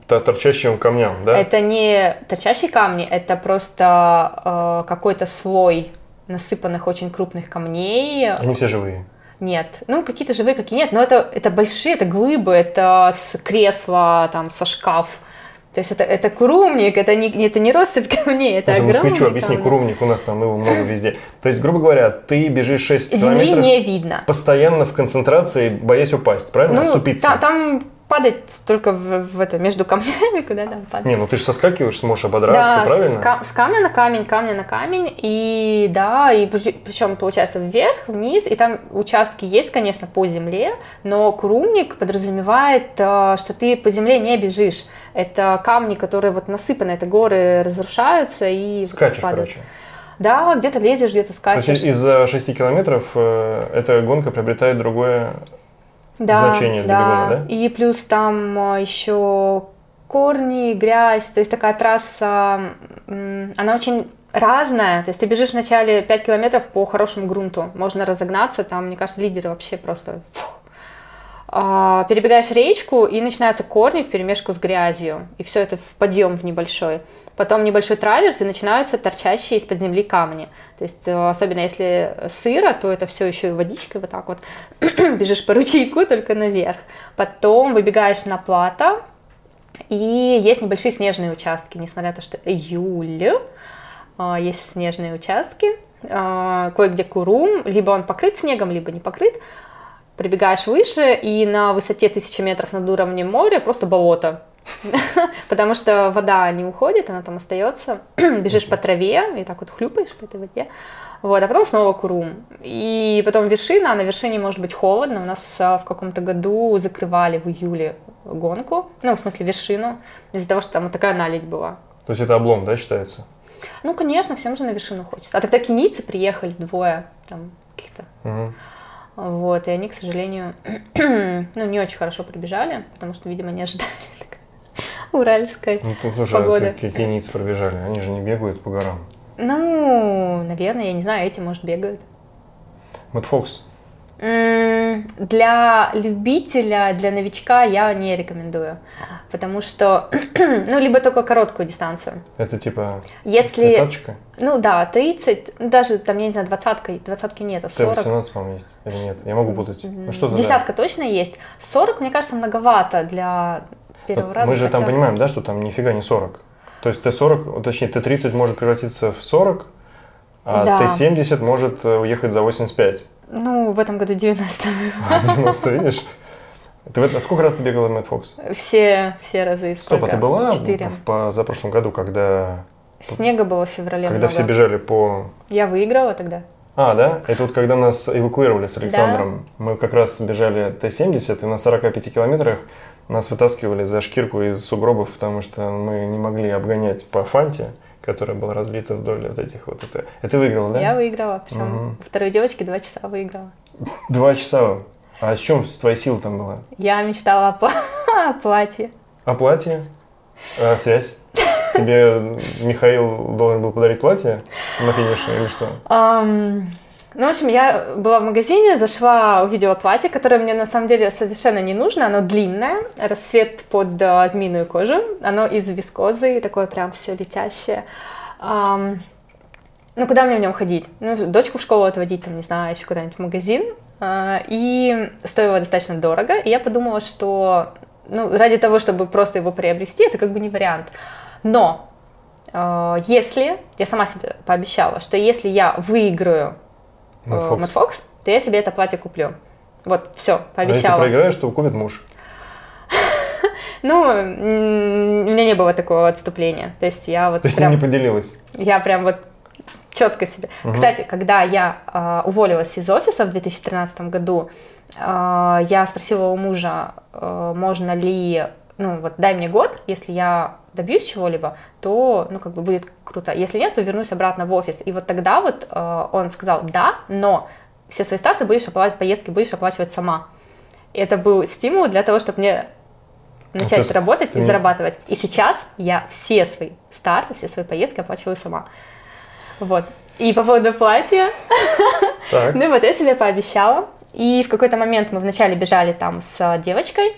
торчащим камням, да? Это не торчащие камни, это просто э, какой-то слой насыпанных очень крупных камней. Они все живые. Нет, ну какие-то живые, какие нет, но это, это большие, это глыбы, это с кресла, там, со шкаф. То есть это, это курумник, это не, это не россыпь камней, это Даже огромный москвичу объясни, камни. Курумник у нас там его много везде. То есть, грубо говоря, ты бежишь 6 Земли километров не видно. постоянно в концентрации, боясь упасть, правильно? Ну, Оступиться. та- там падать только в, в это, между камнями, куда там падать. Не, ну ты же соскакиваешь, сможешь ободраться, Да, правильно? С, ка- с камня на камень, камня на камень, и да, и причем получается вверх, вниз, и там участки есть, конечно, по земле, но курумник подразумевает, э, что ты по земле не бежишь. Это камни, которые вот насыпаны, это горы разрушаются и Скачешь, падают. короче. Да, где-то лезешь, где-то То скачешь. есть из-за 6 километров э, эта гонка приобретает другое да, значение для бегуна, да? И плюс там э, еще корни, грязь, то есть такая трасса, она очень разная, то есть ты бежишь вначале 5 километров по хорошему грунту, можно разогнаться, там, мне кажется, лидеры вообще просто... фух. А, перебегаешь речку, и начинаются корни в перемешку с грязью, и все это в подъем в небольшой. Потом небольшой траверс, и начинаются торчащие из-под земли камни. То есть, э, особенно если сыро, то это все еще и водичкой вот так вот бежишь по ручейку, только наверх. Потом выбегаешь на плато, и есть небольшие снежные участки, несмотря на то, что июль, а, есть снежные участки, а, кое-где курум, либо он покрыт снегом, либо не покрыт. Прибегаешь выше, и на высоте 1000 метров над уровнем моря просто болото. Потому что вода не уходит, она там остается. Бежишь по траве и так вот хлюпаешь по этой воде. Вот, а потом снова курум. И потом вершина, а на вершине может быть холодно. У нас а, в каком-то году закрывали в июле гонку, ну, в смысле вершину, из-за того, что там вот такая наледь была. То есть это облом, да, считается? Ну, конечно, всем же на вершину хочется. А тогда кенийцы приехали, двое там каких-то. Угу. Вот, и они, к сожалению, ну, не очень хорошо пробежали, потому что, видимо, не ожидали уральской Ну, тут слушай, погоды. кенийцы пробежали? Они же не бегают по горам. Ну, наверное, я не знаю, эти, может, бегают. Мэтт Фокс. Для любителя, для новичка я не рекомендую, потому что, ну, либо только короткую дистанцию. Это типа Если, тридцаточка? ну да, 30, ну, даже там, я не знаю, двадцатка, двадцатки нет, а 40. Т-18, по-моему, есть. Или нет? Я могу путать. Ну да. Десятка точно есть. 40, мне кажется, многовато для первого раза. Мы же там понимаем, да, что там нифига не 40. То есть Т-40, точнее Т-30 может превратиться в 40, а Да. Т-70 может э, уехать за 85. Ну, в этом году 90 А 90, видишь? Ты в это, сколько раз ты бегала в Мэтт Фокс? Все, все разы. Стоп, а сколько? ты была Четыре. в позапрошлом году, когда, Снега было в феврале когда много. все бежали по... Я выиграла тогда. А, да? Это вот когда нас эвакуировали с Александром. Мы как раз бежали Т-70, и на 45 километрах нас вытаскивали за шкирку из сугробов, потому что мы не могли обгонять по фанте, которая была разлита вдоль вот этих вот. Это, это выиграла, да? Я выиграла. Причем Мгм. второй девочке два часа выиграла. Два часа. А с чем твоя сила там была? Я мечтала о, пла- о платье. А платье? А связь? Тебе Михаил должен был подарить платье на финише или что? Ам, ну, в общем, я была в магазине, зашла, увидела платье, которое мне на самом деле совершенно не нужно. Оно длинное, расцвет под а, змеиную кожу. Оно из вискозы, такое прям все летящее. Ам, ну, куда мне в нем ходить? Ну, дочку в школу отводить, там, не знаю, еще куда-нибудь в магазин. А, И стоило достаточно дорого. И я подумала, что ну, ради того, чтобы просто его приобрести, это как бы не вариант. Но э, если, я сама себе пообещала, что если я выиграю э, Мэтт Фокс. Мэтт Фокс, то я себе это платье куплю. Вот, все, А если пообещала. проиграешь, то купит муж. Ну, у меня не было такого отступления. То есть я вот То есть прям... не поделилась. Я прям вот четко себе. Кстати, когда я э, уволилась из офиса в 2013 году, э, я спросила у мужа, э, можно ли, ну вот дай мне год, если я добьюсь чего-либо, то, ну как бы будет круто. Если нет, то вернусь обратно в офис. И вот тогда вот э, он сказал, да, но все свои старты будешь оплачивать, поездки будешь оплачивать сама. И это был стимул для того, чтобы мне начать есть работать ты и зарабатывать. И сейчас я все свои старты, все свои поездки оплачиваю сама. Вот. И по поводу платья, Так. ну вот я себе пообещала. И в какой-то момент мы вначале бежали там с девочкой,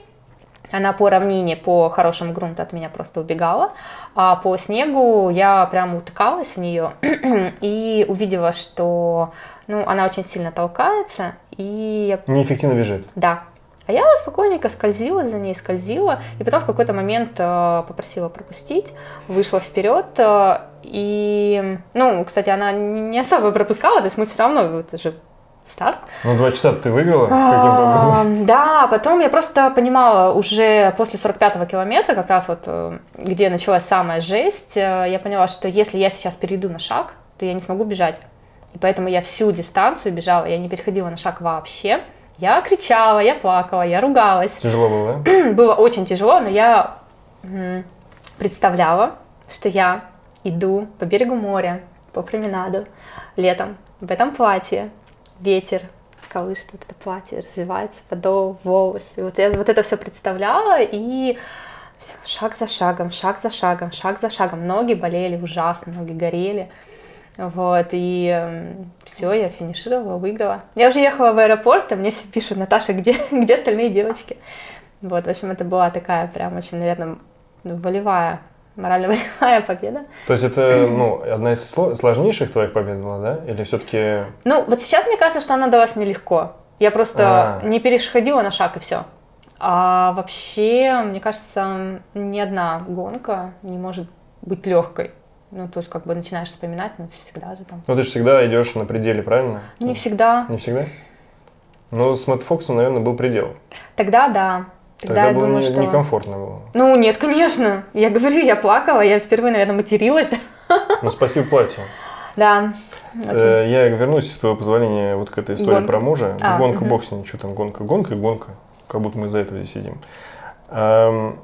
она по равнине, по хорошему грунту от меня просто убегала, а по снегу я прям утыкалась в нее и увидела, что ну, она очень сильно толкается, и Неэффективно бежит. да. А я спокойненько скользила за ней, скользила, и потом в какой-то момент э, попросила пропустить, вышла вперед, э, и, ну, кстати, она не особо пропускала, то есть мы все равно, это же старт. Ну, два часа ты выиграла каким-то образом. А, Да, потом я просто понимала уже после 45-го километра, как раз вот э, где началась самая жесть, э, я поняла, что если я сейчас перейду на шаг, то я не смогу бежать. И поэтому я всю дистанцию бежала, я не переходила на шаг вообще. Я кричала, я плакала, я ругалась. Тяжело было, да? Было очень тяжело, но я представляла, что я иду по берегу моря, по променаду летом в этом платье, ветер колышет вот это платье, развивается подол, волосы. Вот я вот это все представляла, и всё, шаг за шагом, шаг за шагом, шаг за шагом. Ноги болели ужасно, ноги горели. Вот, и все, я финишировала, выиграла. Я уже ехала в аэропорт, а мне все пишут, Наташа, где, где остальные девочки? Вот, в общем, это была такая прям очень, наверное, волевая, морально-волевая победа. То есть это, ну, одна из сло- сложнейших твоих побед была, да? Или все-таки... Ну, вот сейчас мне кажется, что она далась мне легко. Я просто А. не переходила на шаг и все. А вообще, мне кажется, ни одна гонка не может быть легкой. Ну, то есть, как бы начинаешь вспоминать, ну, всегда же там. Ну, ты же всегда идешь на пределе, правильно? Не всегда. Не всегда? Ну, с Мэтт Фоксом, наверное, был предел. Тогда да. Тогда, Тогда я было думаю, что... некомфортно было. Ну, нет, конечно. Я говорю, я плакала, я впервые, наверное, материлась. Ну, спасибо платью. Да. Очень. Э, Я вернусь, с твоего позволения, вот к этой истории Гонка. про мужа. А, гонка, мгм. бог с что там, гонка, гонка и гонка. Как будто мы из-за этого здесь сидим. Эм,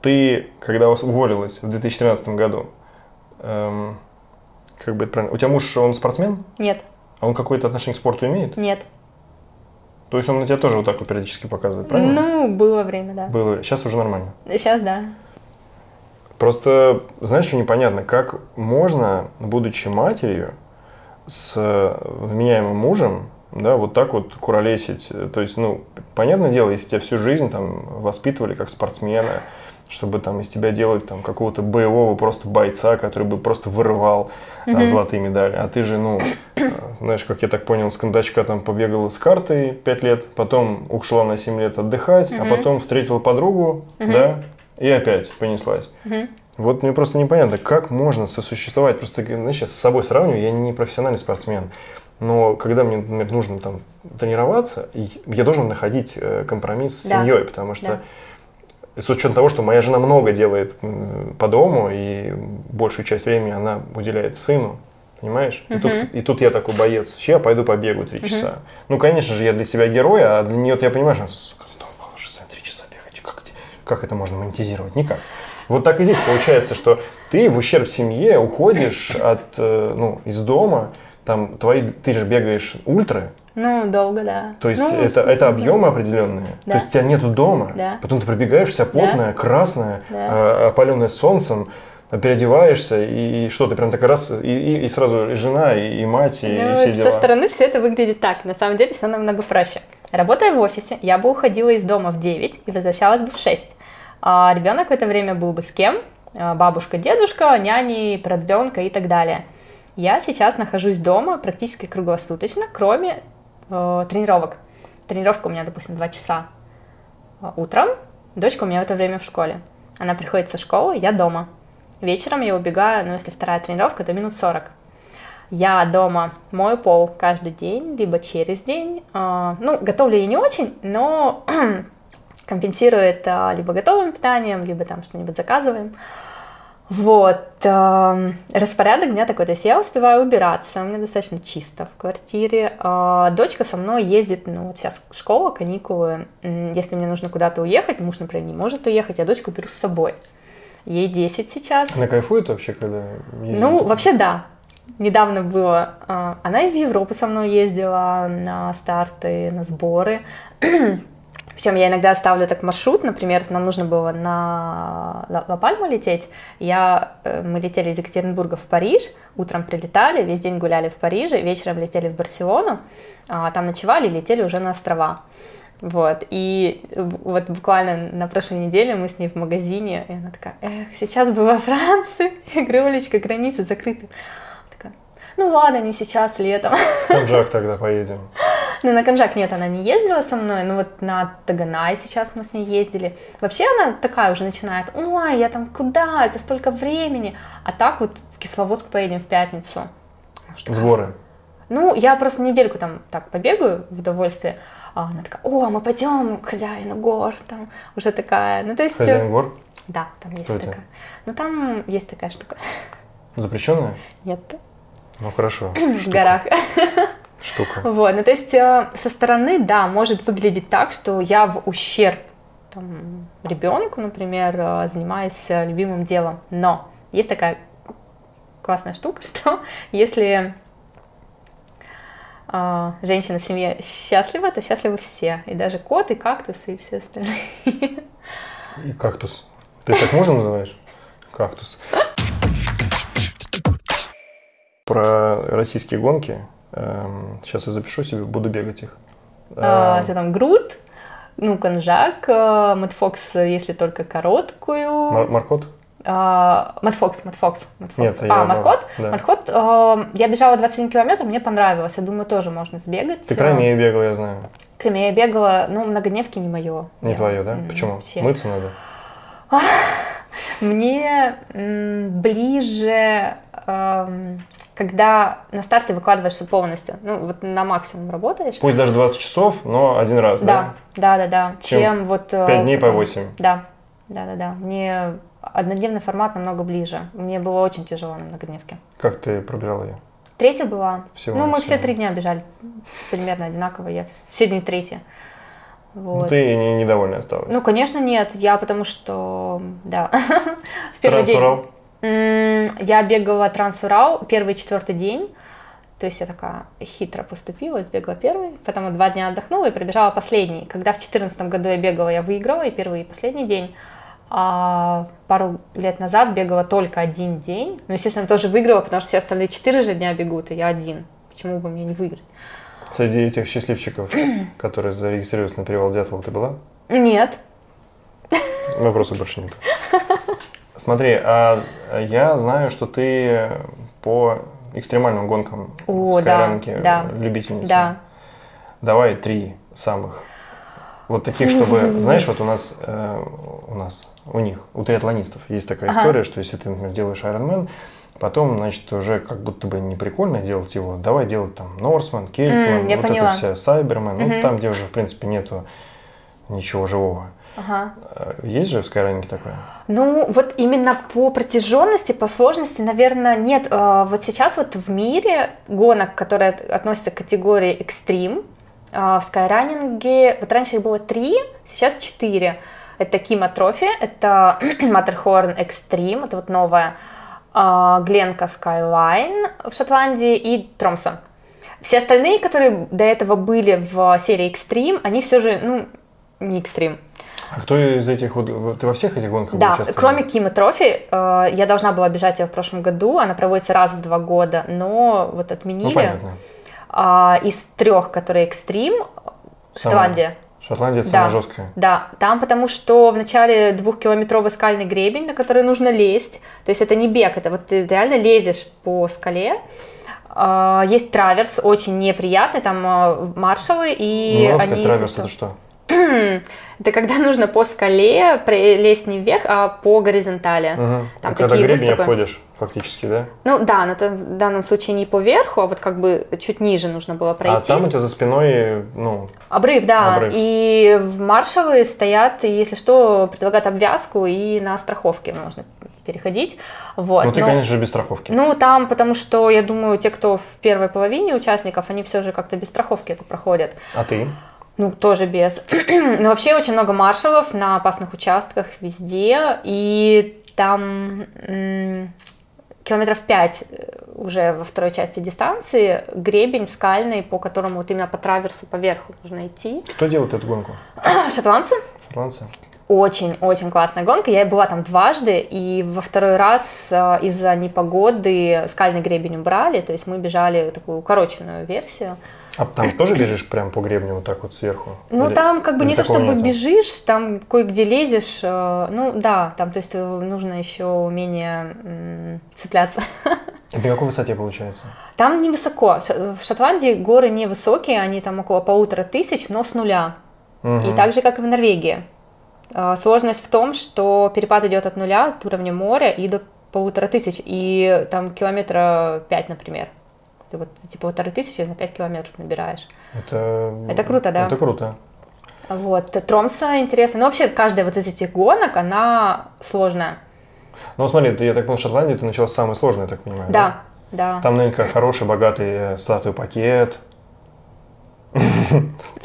Ты, когда вас уволилась в 2013 году, эм, как бы это правильно, у тебя муж, он спортсмен? Нет, А он какое-то отношение к спорту имеет? нет. То есть он на тебя тоже вот так вот периодически показывает, правильно? Ну, было время, да. Было. Сейчас уже нормально. Сейчас, да. Просто, знаешь, что непонятно, как можно, будучи матерью, с э, вменяемым мужем, да, вот так вот куролесить. То есть, ну, понятное дело, если тебя всю жизнь там воспитывали как спортсмена, чтобы там из тебя делать там какого-то боевого просто бойца, который бы просто вырывал а, Мгм. золотые медали. А ты же, ну, э, знаешь, как я так понял, с кондачка там побегала с картой 5 лет, потом ушла на 7 лет отдыхать, а Мгм. потом встретила подругу, Мгм. да, и опять понеслась. Мгм. Вот мне просто непонятно, как можно сосуществовать. Просто, знаешь, я с собой сравниваю, я не профессиональный спортсмен. Но когда мне, например, нужно там тренироваться, я должен находить э, компромисс с Да. семьей, потому что Да. С учетом того, что моя жена много делает по дому, и большую часть времени она уделяет сыну, понимаешь? И, тут, и тут я такой боец, я пойду побегу три часа. Ну, конечно же, я для себя герой, а для нее я понимаю, что сука, ну, три часа бегать, как, это- как это можно монетизировать? Никак. Вот так и здесь получается, что ты в ущерб семье уходишь от, э, ну, из дома, там твои, ты же бегаешь ультры, Ну, долго, да. то есть Ну, это, это объемы определенные. Да. То есть тебя нету дома. Да. Потом ты пробегаешь вся потная, красная, Да. э, опаленная солнцем, переодеваешься, и, и что, ты прям такая раз, и, и- и сразу и жена, и, и мать, и, и Ну, все со дела. стороны все это выглядит так. На самом деле все намного проще. Работая в офисе, я бы уходила из дома в 9 и возвращалась бы в 6. А ребенок в это время был бы с кем? А, Бабушка, дедушка, няни, продленка и так далее. Я сейчас нахожусь дома практически круглосуточно, кроме э, тренировок. Тренировка у меня, допустим, 2 часа э, утром. Дочка у меня в это время в школе. Она приходит со школы, я дома. Вечером я убегаю, ну, если вторая тренировка, то минут 40. Я дома мою пол каждый день, либо через день. А, Ну, готовлю я не очень, но компенсирую это либо готовым питанием, либо там что-нибудь заказываем. Вот. эм, Распорядок дня такой. То есть я успеваю убираться, у меня достаточно чисто в квартире. А, Дочка со мной ездит, ну, вот сейчас школа, каникулы. Если мне нужно куда-то уехать, муж, например, не может уехать, я дочку беру с собой. Ей 10 сейчас. Она кайфует вообще, когда ездит? Ну, вообще да. Недавно было. а, Она и в Европу со мной ездила на старты, на сборы. Причем я иногда ставлю так маршрут, например, нам нужно было на Ла- Ла-Пальму лететь. Я, э, мы летели из Екатеринбурга в Париж, утром прилетали, весь день гуляли в Париже, вечером летели в Барселону, а, там ночевали и летели уже на острова. Вот, и в- вот буквально на прошлой неделе мы с ней в магазине, и она такая, эх, сейчас бы во Франции, я говорю, Олечка, границы закрыты. Такая, ну ладно, не сейчас, летом. Конжак тогда поедем. Ну, на Конжак нет, она не ездила со мной, но вот на Таганай сейчас мы с ней ездили. Вообще она такая уже начинает, ой, я там куда, это столько времени. А так вот в Кисловодск поедем в пятницу. Может, такая, Сборы. Ну, я просто недельку там так побегаю в удовольствие. А она такая, о, мы пойдем к хозяину гор, там уже такая. Ну, то есть... Хозяин гор. Да, там есть Кто это? такая. Ну, там есть такая штука. Запрещенная? Нет, Ну хорошо. в горах. Штука. Вот, ну то есть э, со стороны, да, может выглядеть так, что я в ущерб там, ребенку, например, э, занимаюсь э, любимым делом. Но есть такая классная штука, что если э, женщина в семье счастлива, то счастливы все. И даже кот, и кактус, и все остальные. И кактус. Ты так мужа называешь? Кактус. Про российские гонки. Эм, Сейчас я запишу себе, буду бегать их. А, Эм, Что там, груд, ну, конжак, э, Мэтфокс, если только короткую. Мар- Маркот? А, Матфокс, Матфокс, Матфокс. Нет, я- а, Маркот? да. Маркот, э, я бежала 21 километр, мне понравилось. Я думаю, тоже можно сбегать. Ты крайне бегал, я знаю. К Креме я бегала, ну, многодневки не мое. Не твое, да? Почему? Мыться надо. Мне ближе эм, когда на старте выкладываешься полностью, ну, вот на максимум работаешь. Пусть даже 20 часов, но один раз, Да, да? да, да, да. Чем Чем, вот... э, 5 дней по там- 8. Да, да, да, да. Мне однодневный формат намного ближе. Мне было очень тяжело на многодневке. Как ты пробежала ее? Третья была. Всего ну, мы навсего. все три дня бежали примерно одинаково. Я вс- все дни третья. Ну, Вот. ты не, недовольна осталась. Ну, конечно, нет. Я потому что, да, в первый день... Трансурал? Я бегала Трансурал первый четвертый день. То есть я такая хитро поступила, сбегала первый, потом два дня отдохнула и пробежала последний. Когда в четырнадцатом году я бегала, я выиграла и первый, и последний день. А пару лет назад бегала только один день. Ну, естественно, тоже выиграла, потому что все остальные четыре же дня бегут, и я один. Почему бы мне не выиграть? Среди этих счастливчиков, которые зарегистрировались на перевал Дятлова, ты была? Нет. Вопросов больше нет. Смотри, а я знаю, что ты по экстремальным гонкам О, в Скайранке да, любительница. Да. Давай три самых. Вот таких, чтобы, знаешь, вот у нас, э, у нас, у них, у триатлонистов есть такая Ага. история, что если ты, например, делаешь Ironman, потом, значит, уже как будто бы не прикольно делать его, давай делать там Норсман, Кельтман, М, я вот поняла. это вся, Сайбермен, ну Мгм. там, где уже, в принципе, нету ничего живого. Ага. Э, Есть же в Скайранинге такое? Ну, вот именно по протяженности, по сложности, наверное, нет. Э, Вот сейчас вот в мире гонок, которые от- относятся к категории экстрим, э, в скайранинге, вот раньше их было три, сейчас четыре. Это Кима Трофи, это Маттерхорн Экстрим, это вот новая, а, Glencoe Skyline в Шотландии и Тромсё. Все остальные, которые до этого были в серии Экстрим, они все же, ну, не экстрим. А кто из этих, вот, ты во всех этих гонках Да, участвовала? кроме Кимы Trophy, э, я должна была бежать ее в прошлом году, она проводится раз в два года, но вот отменили. Ну, понятно. А, из трех, которые экстрим, Шотландия. Шотландия это Да. самая жесткая. Да, там потому что в начале двухкилометровый скальный гребень, на который нужно лезть. То есть это не бег, это вот ты реально лезешь по скале. А, Есть траверс, очень неприятный, там а, маршалы, и ну, надо они... сказать, траверс это что? Это когда нужно по скале лезть не вверх, а по горизонтали. Мгм. Там Когда такие гребень выступы. обходишь, фактически, да? Ну да, но это в данном случае не по верху, а вот как бы чуть ниже нужно было пройти. А там у тебя за спиной, ну, Обрыв, да. Обрыв. И в маршевые стоят, если что, предлагают обвязку, и на страховке можно переходить. Вот. ну ты, но- конечно же, без страховки. Ну, там, потому что, я думаю, те, кто в первой половине участников, они все же как-то без страховки это проходят. А ты? Ну, тоже без. Но вообще очень много маршалов на опасных участках везде, и там километров 5 уже во второй части дистанции гребень скальный, по которому вот именно по траверсу, по верху нужно идти. Кто делает эту гонку? Шотландцы? Шотландцы? Очень-очень классная гонка. Я была там дважды, и во второй раз э, из-за непогоды скальный гребень убрали, то есть мы бежали такую укороченную версию. А там тоже бежишь прям по гребню вот так вот сверху? Ну, Или- там как бы или не то, чтобы нету? бежишь, там кое-где лезешь. э, Ну, да, там, то есть э, нужно еще умение цепляться. Это на какой высоте получается? Там невысоко. В Шотландии горы невысокие, они там около полутора тысяч, но с нуля. И Мгм. так же, как и в Норвегии. Э, Сложность в том, что перепад идет от нуля, от уровня моря, и до полутора тысяч, и там километра пять, например. Ты вот эти полторы тысячи на пять километров набираешь. Это... Это круто, да. Это круто. Вот, Тромса интересно. Ну, вообще, каждая вот из этих гонок, она сложная. Ну, смотри, ты, я так понял, Шотландию ты начала с самой сложной, я так понимаю, Да, да. Там, наверняка, хороший, богатый э, статуй пакет.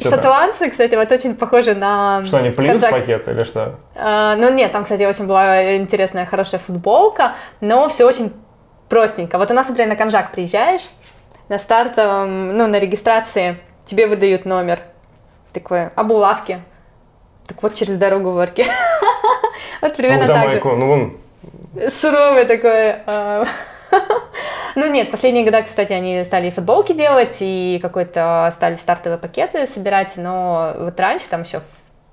Шотландцы, кстати, вот очень похожи на... Что, они Канджак. пакет или что? А, ну нет, там, кстати, очень была интересная, хорошая футболка, но все очень простенько. Вот у нас, например, на Конжак приезжаешь, на старт, ну, на регистрации тебе выдают номер. Такой, а булавки? Так вот через дорогу в арке. Вот Ну, примерно так же. Ну, вон, Суровый такой. а. Ну нет, последние года, кстати, они стали и футболки делать, и какой-то стали стартовые пакеты собирать, но вот раньше, там еще в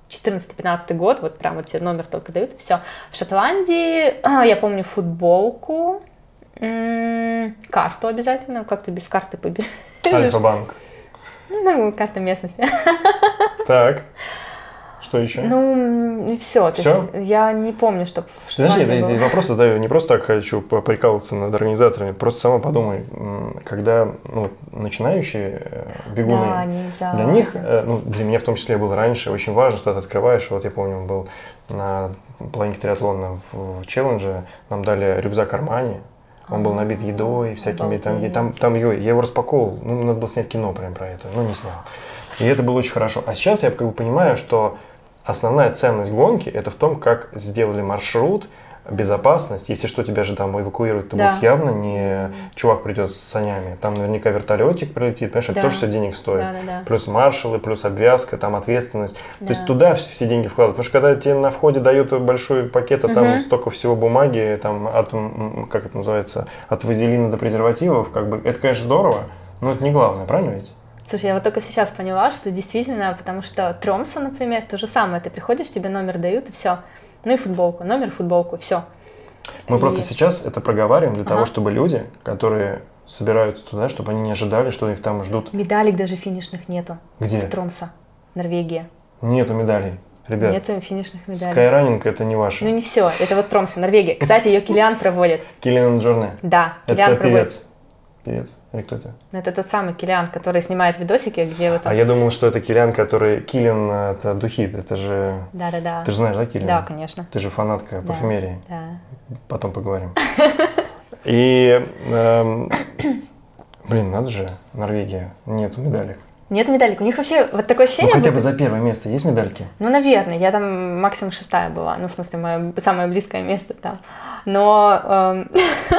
14-15 год, вот прям вот тебе номер только дают, и все. В Шотландии, я помню, футболку, карту обязательно, как ты без карты побежишь? Альфа-банк. Ну, карта местности. Так. Что еще? Ну, и все. Всё? Я не помню, что в Знаешь, я было. вопросы задаю не просто так хочу поприкалываться над организаторами, просто сама подумай, когда ну, начинающие э, бегуны, Да, для них, э, ну, для меня в том числе было раньше очень важно, что ты открываешь. Вот я помню, был на планете триатлона в челлендже, нам дали рюкзак Армани, он был набит едой, всякими там, там, там его, я его распаковывал, ну, надо было снять кино прям про это, но не снял. И это было очень хорошо. А сейчас я как бы понимаю, что основная ценность гонки это в том, как сделали маршрут, безопасность. Если что, тебя же там эвакуируют, то Да. будет явно не чувак придет с санями. Там наверняка вертолетик прилетит, понимаешь, это Да. тоже все денег стоит. Да, да, да. Плюс маршалы, плюс обвязка, там ответственность. То есть Да. туда все, все деньги вкладывают. Потому что когда тебе на входе дают большой пакет, а там Мгм. столько всего бумаги, там от, как это называется, от вазелина до презервативов, как бы, это, конечно, здорово, но это не главное, правильно ведь? Слушай, я вот только сейчас поняла, что действительно, потому что Тромса, например, то же самое. Ты приходишь, тебе номер дают, и все. Ну и футболку, номер, футболку, все. Мы И- просто сейчас это проговариваем для того, Ага. чтобы люди, которые собираются туда, чтобы они не ожидали, что их там ждут. Медалек даже финишных нету. Где? В Тромса, Норвегия. Нету медалей. Ребят, Нету финишных медалей. скайранинг это не ваше. Ну не все, это вот Тромса, Норвегия. Кстати, ее Килиан проводит. Киллиан Джорне. Да, Это Килиан проводит. певец. Певец? Или кто это? Ну, это тот самый Килиан, который снимает видосики, где вот А я думал, что это Киллиан, который... Киллиан — это духи. Это же... Да-да-да. Ты же знаешь, да, Киллиан? Да, конечно. Ты же фанатка Да. парфюмерии. Да. Потом поговорим. И... эм, Блин, надо же, Норвегия. Нету медалек. Нет медалек. У них вообще вот такое Ну, ощущение... хотя будто- бы за первое место есть медальки? Ну, наверное, я там максимум шестая была, ну, в смысле, мое самое близкое место там. Но эм,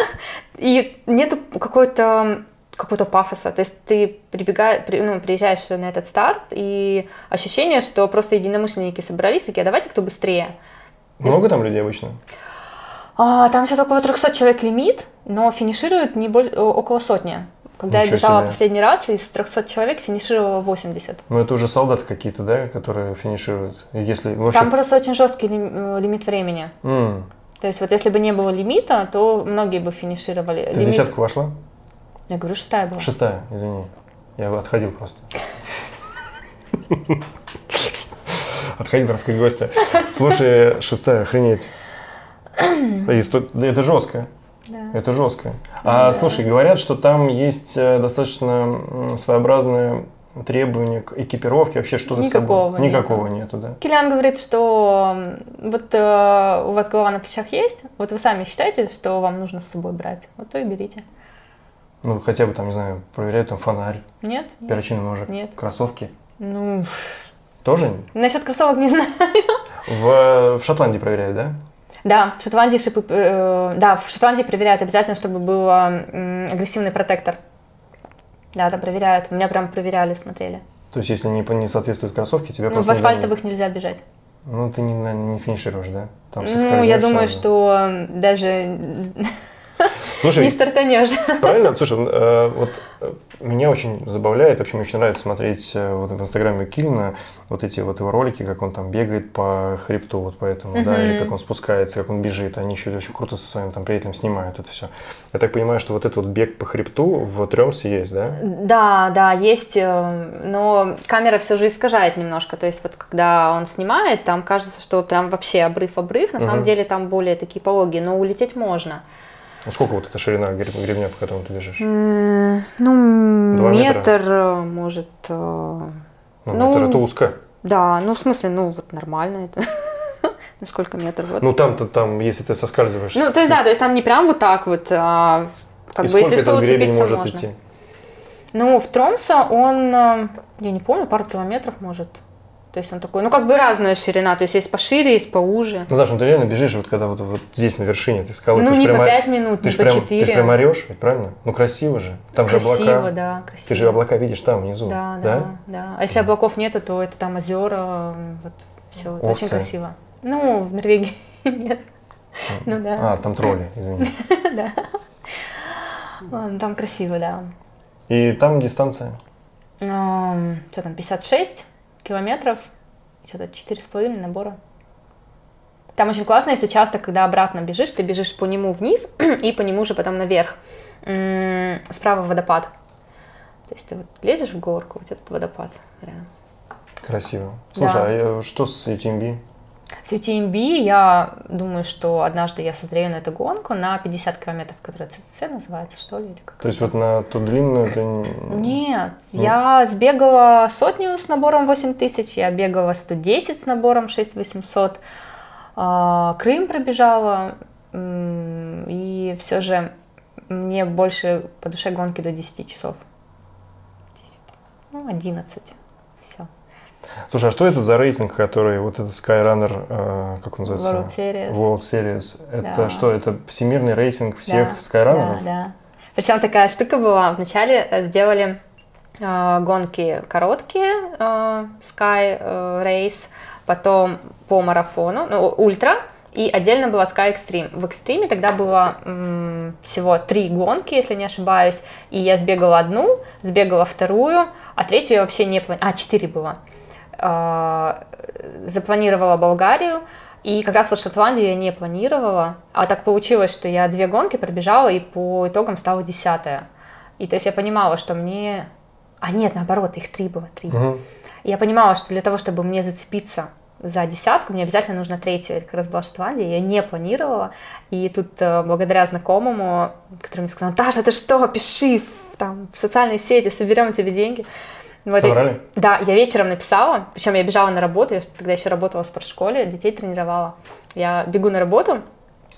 и нету какой-то какого-то пафоса. То есть ты прибегаешь, ну, приезжаешь на этот старт, и ощущение, что просто единомышленники собрались, такие, «А давайте кто быстрее. Много там людей обычно? А, там все около 300 человек лимит, но финишируют не боль- около сотни. Когда Ничего я бежала себе. последний раз, из 300 человек финишировало 80. Ну, это уже солдаты какие-то, да, которые финишируют? Если вообще... Там просто очень жесткий лим- э, лимит времени. М, То есть вот если бы не было лимита, то многие бы финишировали. Ты Лимит- десятку вошла? Я говорю, шестая была. Шестая, извини. Я отходил просто. Отходил, так сказать, гостя. Слушай, шестая, охренеть. Да Это жестко. Да. Это жестко. А слушай, говорят, что там есть э, достаточно своеобразные требования к экипировке, вообще что-то с Никакого собой. нету. Никакого нету, да. Киллиан говорит, что вот э, у вас голова на плечах есть, вот вы сами считаете, что вам нужно с собой брать, вот то и берите. Ну, хотя бы там, не знаю, проверяют там фонарь, Нет? Перочинный ножик, Нет. кроссовки. Ну, Тоже насчет кроссовок не знаю. в, в Шотландии проверяют, да? Да, в Шотландии шипы, э, да, в Шотландии проверяют обязательно, чтобы был м, агрессивный протектор. Да, это проверяют. Меня прям проверяли, смотрели. То есть, если не, не соответствуют кроссовки, тебя Ну, в просто дадут. асфальтовых нельзя бежать. Ну, ты не, не финишируешь, да? Там Ну, я думаю, сразу. что даже Слушай, не стартанешь. правильно? Слушай, э, вот э, меня очень забавляет, вообще мне очень нравится смотреть э, вот в инстаграме Киллина вот эти вот его ролики, как он там бегает по хребту, вот поэтому, да, или как он спускается, как он бежит. Они еще очень круто со своим там приятелем снимают это все. Я так понимаю, что вот этот вот бег по хребту в Тремсе есть, да? Да, да, есть, но камера все же искажает немножко. То есть вот когда он снимает, там кажется, что прям вообще обрыв-обрыв. На самом Мгм. деле там более такие пологие, но улететь можно. Ну, сколько вот эта ширина греб- гребня, по которому ты бежишь? Ну, Два метра? метр, э, может... э, Ну, ну, метр это узко. Да, ну в смысле, ну вот нормально это. Ну сколько метров? Вот. Ну, там-то там, если ты соскальзываешь. Ну, то есть, да, то есть там не прям вот так вот, а как и бы, если что, уцепиться может можно. идти? Ну, в Тромсе он, э, я не помню, пару километров может. То есть он такой, ну, как бы разная ширина. То есть есть пошире, есть поуже. Ну, Даша, ну ты реально бежишь вот когда вот, вот здесь на вершине этой скалы. Ну, ты не по прямо- 5 минут, Ты не по прям, 4. Ты же прям орешь, ведь правильно? Ну, красиво же. Там же Красиво, облака. да, красиво. Ты же облака видишь там, внизу. Да, да, да, А если облаков нету, то это там озера, вот все, это очень красиво. Ну, в Норвегии нет. Ну да, А, там тролли, извини. да. Там красиво, да. И там дистанция. Что там, 56 километров, что-то 4,5 набора. Там очень классно, если часто, когда обратно бежишь, ты бежишь по нему вниз и по нему же потом наверх. Справа водопад. То есть ты вот лезешь в горку, у тебя тут водопад рядом. Красиво. Слушай, Да. а э, что с UTMB? С UTMB я думаю, что однажды я созрею на эту гонку на 50 километров, которая ЦЦ называется, что ли? Или как То есть вот на ту длинную ты... Нет, Ну. я сбегала сотню с набором 8 тысяч, я бегала 110 с набором 6800, а, Крым пробежала, и все же мне больше по душе гонки до 10 часов. 10, ну, 11, все. Слушай, а что это за рейтинг, который вот этот Skyrunner, э, как он называется? World Series. World Series. Это Да. что, это всемирный рейтинг всех Да, Skyrunners? Да, да. Причем такая штука была. Вначале э, сделали э, гонки короткие, э, Sky э, Race, потом по марафону, ну, ультра, и отдельно была Sky Extreme. В Extreme тогда было м, всего три гонки, если не ошибаюсь, и я сбегала одну, сбегала вторую, а третью я вообще не планировала. А, четыре было. А, запланировала Болгарию, и как раз вот Шотландию я не планировала, а так получилось, что я две гонки пробежала, и по итогам стала десятая. И то есть я понимала, что мне... А нет, наоборот, их три было, три. Мгм. И я понимала, что для того, чтобы мне зацепиться за десятку, мне обязательно нужно третью. Это как раз была Шотландия, я не планировала. И тут э, благодаря знакомому, который мне сказал, Наташа, ты что, пиши в, там, в социальные сети, соберем тебе деньги. Вот, и- Собрали? да, я вечером написала, причем я бежала на работу, я тогда еще работала в спортшколе, детей тренировала. Я бегу на работу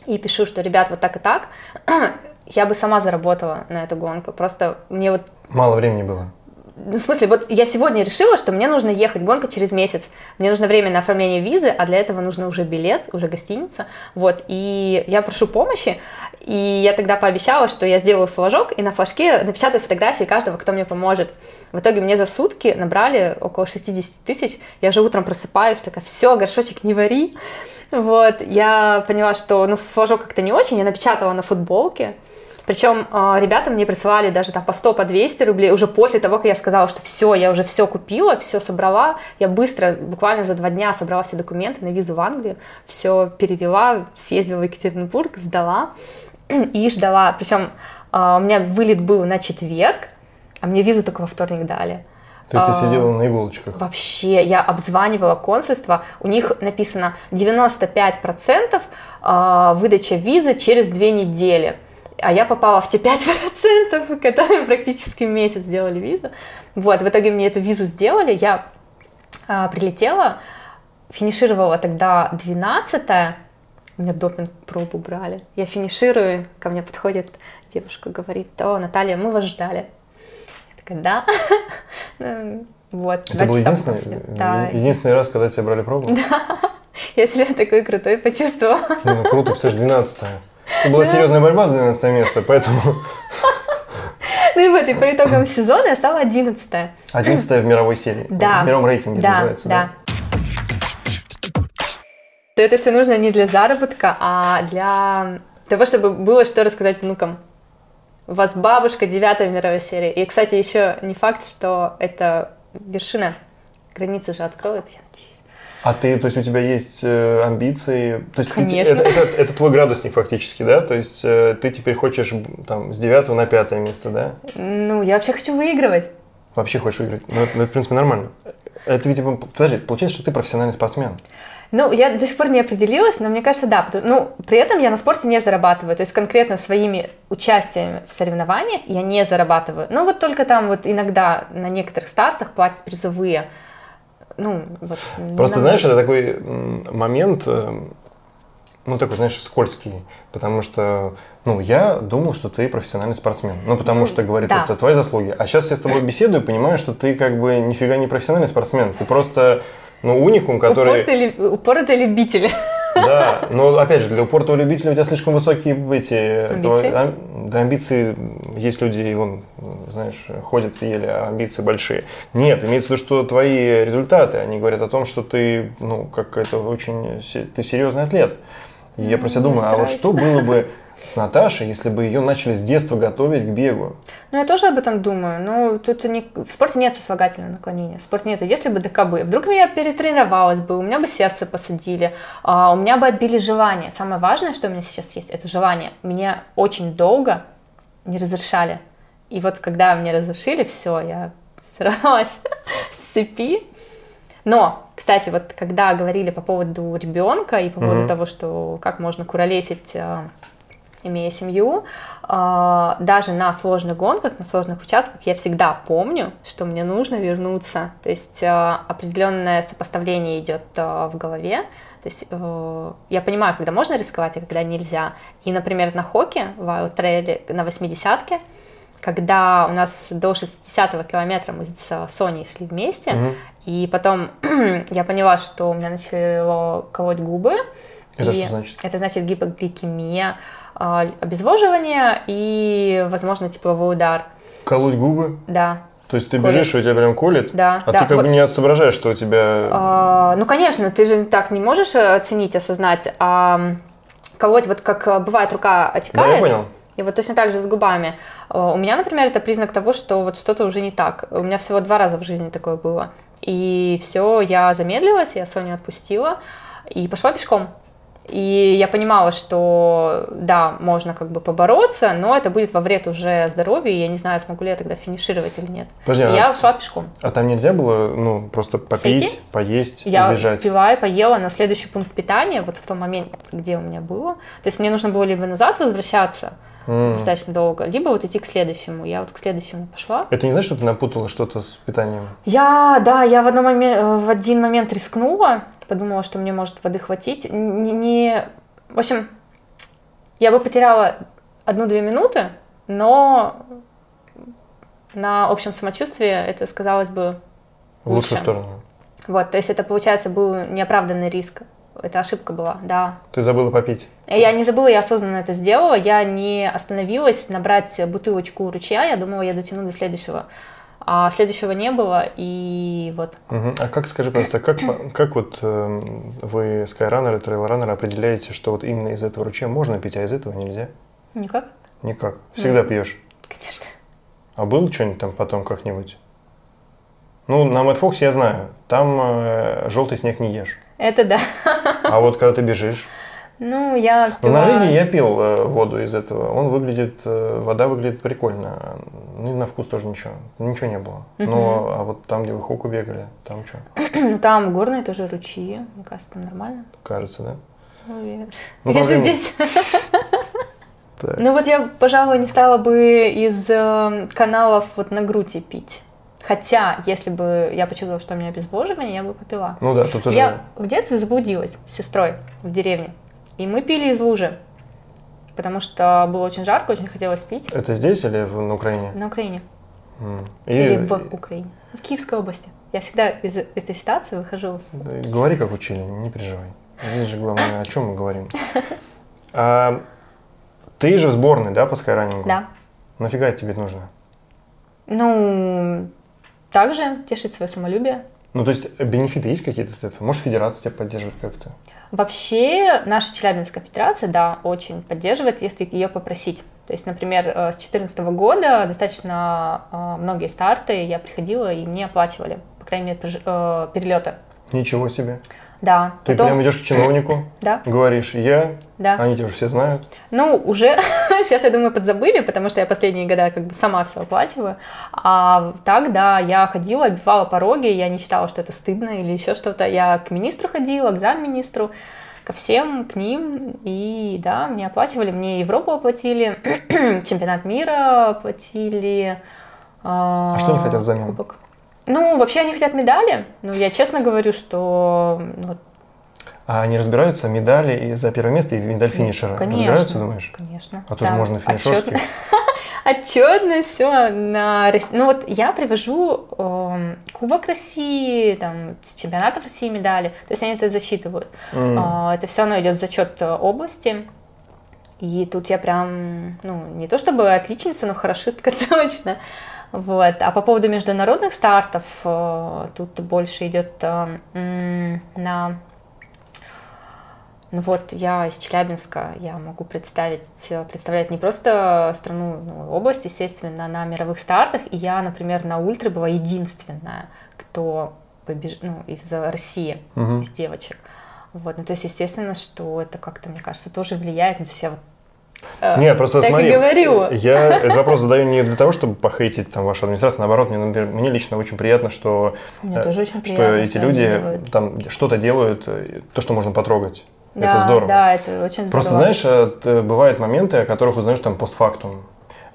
и пишу, что, ребят, вот так и так, я бы сама заработала на эту гонку. Просто мне вот Мало времени было. Ну, в смысле, вот я сегодня решила, что мне нужно ехать, гонка через месяц. Мне нужно время на оформление визы, а для этого нужно уже билет, уже гостиница. Вот, и я прошу помощи, и я тогда пообещала, что я сделаю флажок, и на флажке напечатаю фотографии каждого, кто мне поможет. В итоге мне за сутки набрали около 60 тысяч. Я же утром просыпаюсь, такая, все, горшочек не вари. Вот, я поняла, что, ну, флажок как-то не очень, я напечатала на футболке, причем э, ребята мне присылали даже там по 100, по 200 рублей уже после того, как я сказала, что все, я уже все купила, все собрала. Я быстро, буквально за два дня собрала все документы на визу в Англию, все перевела, съездила в Екатеринбург, сдала и ждала. Причем э, у меня вылет был на четверг, а мне визу только во вторник дали. То есть ты А, сидела на иголочках. Вообще, я обзванивала консульство, у них написано 95% а, выдача визы через две недели. А я попала в те 5%, которые практически месяц сделали визу. Вот, в итоге мне эту визу сделали, я а, прилетела, финишировала тогда 12 у меня допинг пробу брали. Я финиширую, ко мне подходит девушка, говорит, о, Наталья, мы вас ждали. Я такая, да. Ну, Вот, Это был единственный. Да, единственный раз, когда тебя брали пробу? я себя такой крутой почувствовала. Ну, круто, представляешь, 12 Это была серьезная борьба за 12 место, поэтому Ну и вот, и по итогам сезона я стала 11 11 в мировой серии. Да. В мировом рейтинге да, называется, да? да. Это все нужно не для заработка, а для того, чтобы было что рассказать внукам. У вас бабушка девятая в мировой серии. И, кстати, еще не факт, что это вершина. Границы же откроют, я надеюсь. А ты, то есть у тебя есть э, амбиции? То есть ты это, это- это твой градусник фактически, да? То есть э, ты теперь хочешь там с 9 на пятое место, да? Ну, я вообще хочу выигрывать. Вообще хочешь выиграть? Ну, это, ну, это, в принципе, нормально. Это, видимо, подожди, получается, что ты профессиональный спортсмен. Ну, я до сих пор не определилась, но мне кажется, да. Ну, при этом я на спорте не зарабатываю. То есть конкретно своими участиями в соревнованиях я не зарабатываю. Ну, вот только там вот иногда на некоторых стартах платят призовые. Ну, вот. Просто, знаешь, это такой момент, э, ну, такой, знаешь, скользкий. Потому что, ну, я думал, что ты профессиональный спортсмен. Ну, потому что, говорит, да. это твои заслуги. А сейчас я с тобой беседую и понимаю, что ты как бы нифига не профессиональный спортсмен. Ты просто, ну, уникум, который... Упоротый, ли- упоротый любитель. Да, но опять же, для упоротого любителя у тебя слишком высокие эти Амбиции? твои- ам- да, амбиции есть люди, и вон, знаешь, ходят еле, а амбиции большие. Нет, имеется в виду, что твои результаты, они говорят о том, что ты, ну, как это очень, ты серьезный атлет. И я просто думаю, а вот что было бы с Наташей, если бы ее начали с детства готовить к бегу? Ну, я тоже об этом думаю. Ну, тут не... в спорте нет сослагательного наклонения. В спорте нет. Если бы ДКБ, вдруг я перетренировалась бы, у меня бы сердце посадили, а, у меня бы отбили желание. Самое важное, что у меня сейчас есть, это желание. Мне очень долго не разрешали. И вот когда мне разрешили, все, я сорвалась с цепи. Но, кстати, вот когда говорили по поводу ребенка и по поводу Мгм. того, что как можно куролесить, э, имея семью, э, даже на сложных гонках, на сложных участках, я всегда помню, что мне нужно вернуться. То есть э, определенное сопоставление идет э, в голове. То есть э, я понимаю, когда можно рисковать, а когда нельзя. И, например, на хоке, в Trail на 80-ке, когда у нас до 60-го километра мы с Соней шли вместе, Мгм. и потом я поняла, что у меня начало колоть губы. Это и что значит? Это значит гипогликемия, а, обезвоживание и, возможно, тепловой удар. Колоть губы? Да, То есть ты Колет. бежишь, и у тебя прям колет? да, А да. ты как Вот, бы не соображаешь, что у тебя... а, ну, конечно, ты же так не можешь э, оценить, осознать. А колоть, вот как бывает, рука Да, отекает. я понял. И вот точно так же с губами. Э, У меня, например, это признак того, что вот что-то уже не так. У меня всего два раза в жизни такое было. И все, я замедлилась, я Соню отпустила и пошла пешком. И я понимала, что да, можно как бы побороться, но это будет во вред уже здоровью, и я не знаю, смогу ли я тогда финишировать или нет. Подожди, а- я шла пешком. А там нельзя было, ну, просто попить, Сойти? поесть Я и бежать? пила и поела на следующий пункт питания, вот в том моменте, где у меня было. То есть мне нужно было либо назад возвращаться, М. достаточно долго, либо вот идти к следующему. Я вот к следующему пошла. Это не значит, что ты напутала что-то с питанием? Я, да, я в, одном моме- в один момент рискнула, подумала, что мне может воды хватить. Не, не- В общем, я бы потеряла одну-две минуты, но на общем самочувствии это сказалось бы В лучшую Лучше. сторону. Вот, то есть это, получается, был неоправданный риск. Это ошибка была, да. Ты забыла попить. Я не забыла, я осознанно это сделала. Я не остановилась набрать бутылочку ручья. Я думала, я дотяну до следующего. А следующего не было, и вот. Мгм. А как, скажи, пожалуйста, как, как вот эм, вы, скайраннеры, трейлранеры, определяете, что вот именно из этого ручья можно пить, а из этого нельзя? Никак, Никак. Всегда пьешь. конечно. А был что-нибудь там потом как-нибудь? Ну, на Мэтт Фоксе я знаю, там э, желтый снег не ешь. Это да. А вот когда ты бежишь, Ну, я В пила... Норвегии я пил э, воду из этого. Он выглядит, э, вода выглядит прикольно. Ну, и на вкус тоже ничего. Ничего не было. Но, а вот там, где вы хоку бегали, там что? Ну, там горные тоже ручьи. Мне кажется, там нормально. Кажется, да? Ну, я- Ну, я же здесь. Так. Ну вот я, пожалуй, не стала бы из э, каналов вот на груди пить. Хотя, если бы я почувствовала, что у меня обезвоживание, я бы попила. Ну да, тут уже... Я в детстве заблудилась с сестрой в деревне. И мы пили из лужи. Потому что было очень жарко, очень хотелось пить. Это здесь или в- на Украине? На Украине. М. Или И, в Украине. В Киевской области. Я всегда из этой ситуации выхожу в и говори, как учили, не переживай. Здесь же главное, о чем мы говорим. А, ты же в сборной, да, по скайранингу? Да. Нафига это тебе нужно? Ну, также тешить свое самолюбие. Ну, то есть, бенефиты есть какие-то от этого? Может, федерация тебя поддерживает как-то? Вообще, наша Челябинская федерация, да, очень поддерживает, если ее попросить. То есть, например, э, с 2014 года достаточно э, многие старты я приходила, и мне оплачивали, по крайней мере, э, перелеты. Ничего себе. Да. Ты Потом- прям идешь к чиновнику, Да, говоришь, я, да. они тебя уже все знают. Ну, уже сейчас, я думаю, подзабыли, потому что я последние года как бы сама все оплачиваю. А так, да, я ходила, оббивала пороги, я не считала, что это стыдно или еще что-то. Я к министру ходила, к замминистру, ко всем, к ним. И да, мне оплачивали, мне Европу оплатили, чемпионат мира оплатили. А что они хотят взамен? Кубок. Ну, вообще они хотят медали. Ну, я честно говорю, что ну, вот, А они разбираются медали за первое место и медаль финишера? конечно. Разбираются, думаешь? Конечно. А тоже Да. можно финишерский. Отчет- Отчетно все на Ну вот я привожу эм, Кубок России, там, с чемпионатов России медали, то есть они это засчитывают. М. А, это все равно идет в зачет э, области. И тут я прям, ну, не то чтобы отличница, но хорошистка точно. Вот. А по поводу международных стартов, э, тут больше идет э, на... Ну вот, я из Челябинска, я могу представить, э, представлять не просто страну, ну, область, естественно, на мировых стартах. И я, например, на ультре была единственная, кто побеж... ну, из России, Мгм. из девочек. Вот, ну, то есть, естественно, что это как-то, мне кажется, тоже влияет. Ну, то есть я вот Не, просто так смотри, и говорю. я этот вопрос задаю не для того, чтобы похейтить там вашу администрацию, наоборот, мне, например, мне лично очень приятно, что, Мне э, тоже очень приятно, эти что люди там что-то делают, э, то, что можно потрогать. Да, это здорово. Да, это очень Просто здорово. знаешь, э, т- бывают моменты, о которых узнаешь там постфактум.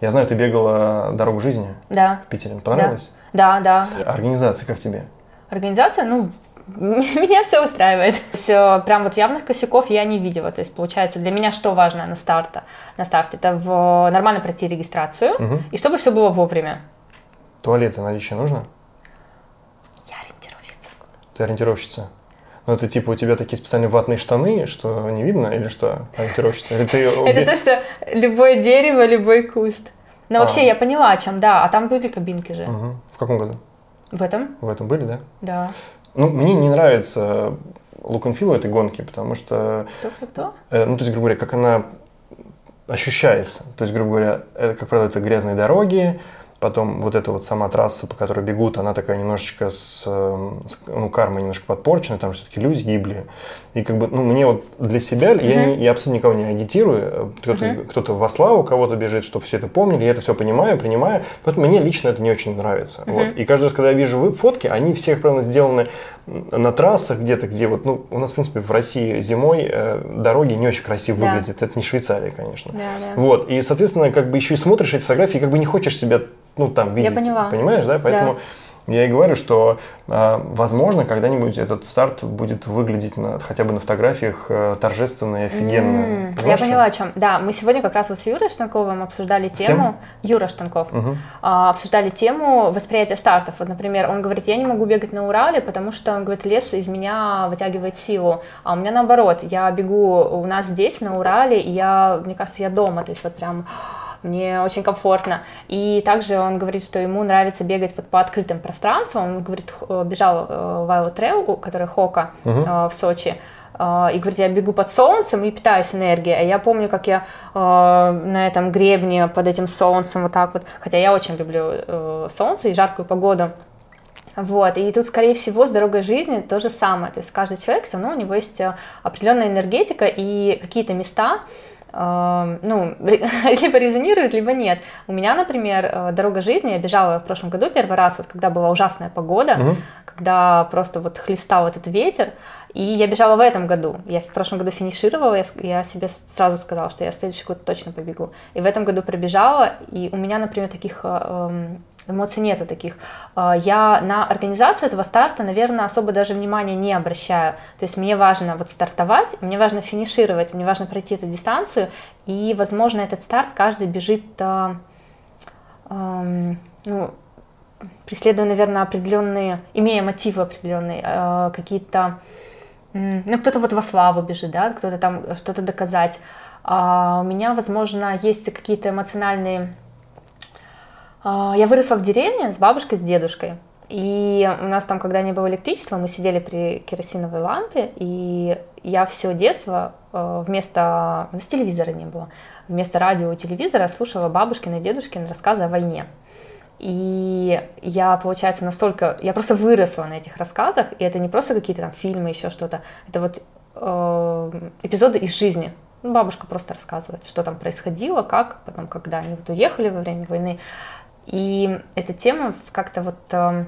Я знаю, ты бегала дорогу жизни Да, в Питере. Понравилось? да, да. Организация как тебе? Организация, ну, меня все устраивает. То есть, э, прям вот явных косяков я не видела. То есть, получается, для меня что важно на старте? На старте это в, нормально пройти регистрацию Мгм. и чтобы все было вовремя. Туалеты наличие нужно? Я ориентировщица. Ты ориентировщица? Ну, это типа у тебя такие специальные ватные штаны, что не видно, или что, ориентировщица? Или ты Это то, что любое дерево, любой куст. Но А. вообще я поняла, о чем, да. А там были кабинки же. В каком году? В этом, В этом были, да? да. Ну, мне не нравится look and feel этой гонки, потому что, Кто-кто-кто? э, ну, то есть, грубо говоря, как она ощущается. То есть, грубо говоря, это, как правило, это грязные дороги, потом вот эта вот сама трасса, по которой бегут, она такая немножечко с, э, с- ну, кармой немножко подпорчена, там все-таки люди гибли. И как бы, ну, мне вот для себя, я, не- я абсолютно никого не агитирую, э, кто-то, кто-то во славу кого-то бежит, чтобы все это помнили, я это все понимаю, принимаю, поэтому мне лично это не очень нравится. Вот. И каждый раз, когда я вижу вы- фотки, они все, как правило, сделаны на трассах где-то, где вот, ну, у нас, в принципе, в России зимой э, дороги не очень красиво Да. выглядят, это не Швейцария, конечно. Да, да. Вот, и, соответственно, как бы еще и смотришь эти фотографии, и как бы не хочешь себя, ну, там, видеть. поняла. Понимаешь, да? Поэтому я и говорю, что, э, возможно, когда-нибудь этот старт будет выглядеть на, хотя бы на фотографиях э, торжественно и офигенно. М, Я поняла, о чем. Да, мы сегодня как раз вот с Юрой Штанковым обсуждали кем? тему. Юра Штанков. А, обсуждали тему восприятия стартов. Вот, например, он говорит, я не могу бегать на Урале, потому что, он говорит, лес из меня вытягивает силу. А у меня наоборот, я бегу у нас здесь, на Урале, и я, мне кажется, я дома, то есть вот прям мне очень комфортно. И также он говорит, что ему нравится бегать вот по открытым пространствам. Он говорит, х- бежал э, Violet Trail, у- который Хока э, в Сочи. Э, И говорит, я бегу под солнцем и питаюсь энергией. А я помню, как я э, на этом гребне под этим солнцем вот так вот, хотя я очень люблю э, солнце и жаркую погоду, вот, и тут, скорее всего, с дорогой жизни то же самое. То есть каждый человек, все равно у него есть э, определенная энергетика и какие-то места, э, ну, либо резонируют, либо нет. У меня, например, э, дорога жизни, я бежала в прошлом году первый раз, вот когда была ужасная погода, когда просто вот хлестал этот ветер, и я бежала в этом году. Я в прошлом году финишировала, я, я себе сразу сказала, что я следующий год точно побегу. И в этом году пробежала, и у меня, например, таких э, эм, эмоций нету таких. Э, Я на организацию этого старта, наверное, особо даже внимания не обращаю. То есть мне важно вот стартовать, мне важно финишировать, мне важно пройти эту дистанцию, и, возможно, этот старт каждый бежит, э, эм, ну, преследуя, наверное, определенные, имея мотивы определенные, э, какие-то, ну, кто-то вот во славу бежит, да, кто-то там что-то доказать. А у меня, возможно, есть какие-то эмоциональные... А, Я выросла в деревне с бабушкой, с дедушкой. И у нас там, когда не было электричества, мы сидели при керосиновой лампе, и я все детство э, вместо... У нас телевизора не было. Вместо радио и телевизора слушала бабушкины и дедушкины рассказы о войне. И я, получается, настолько... Я просто выросла на этих рассказах, и это не просто какие-то там фильмы, еще что-то. Это вот э, эпизоды из жизни. Ну, бабушка просто рассказывает, что там происходило, как, потом, когда они вот уехали во время войны. И эта тема как-то вот... э,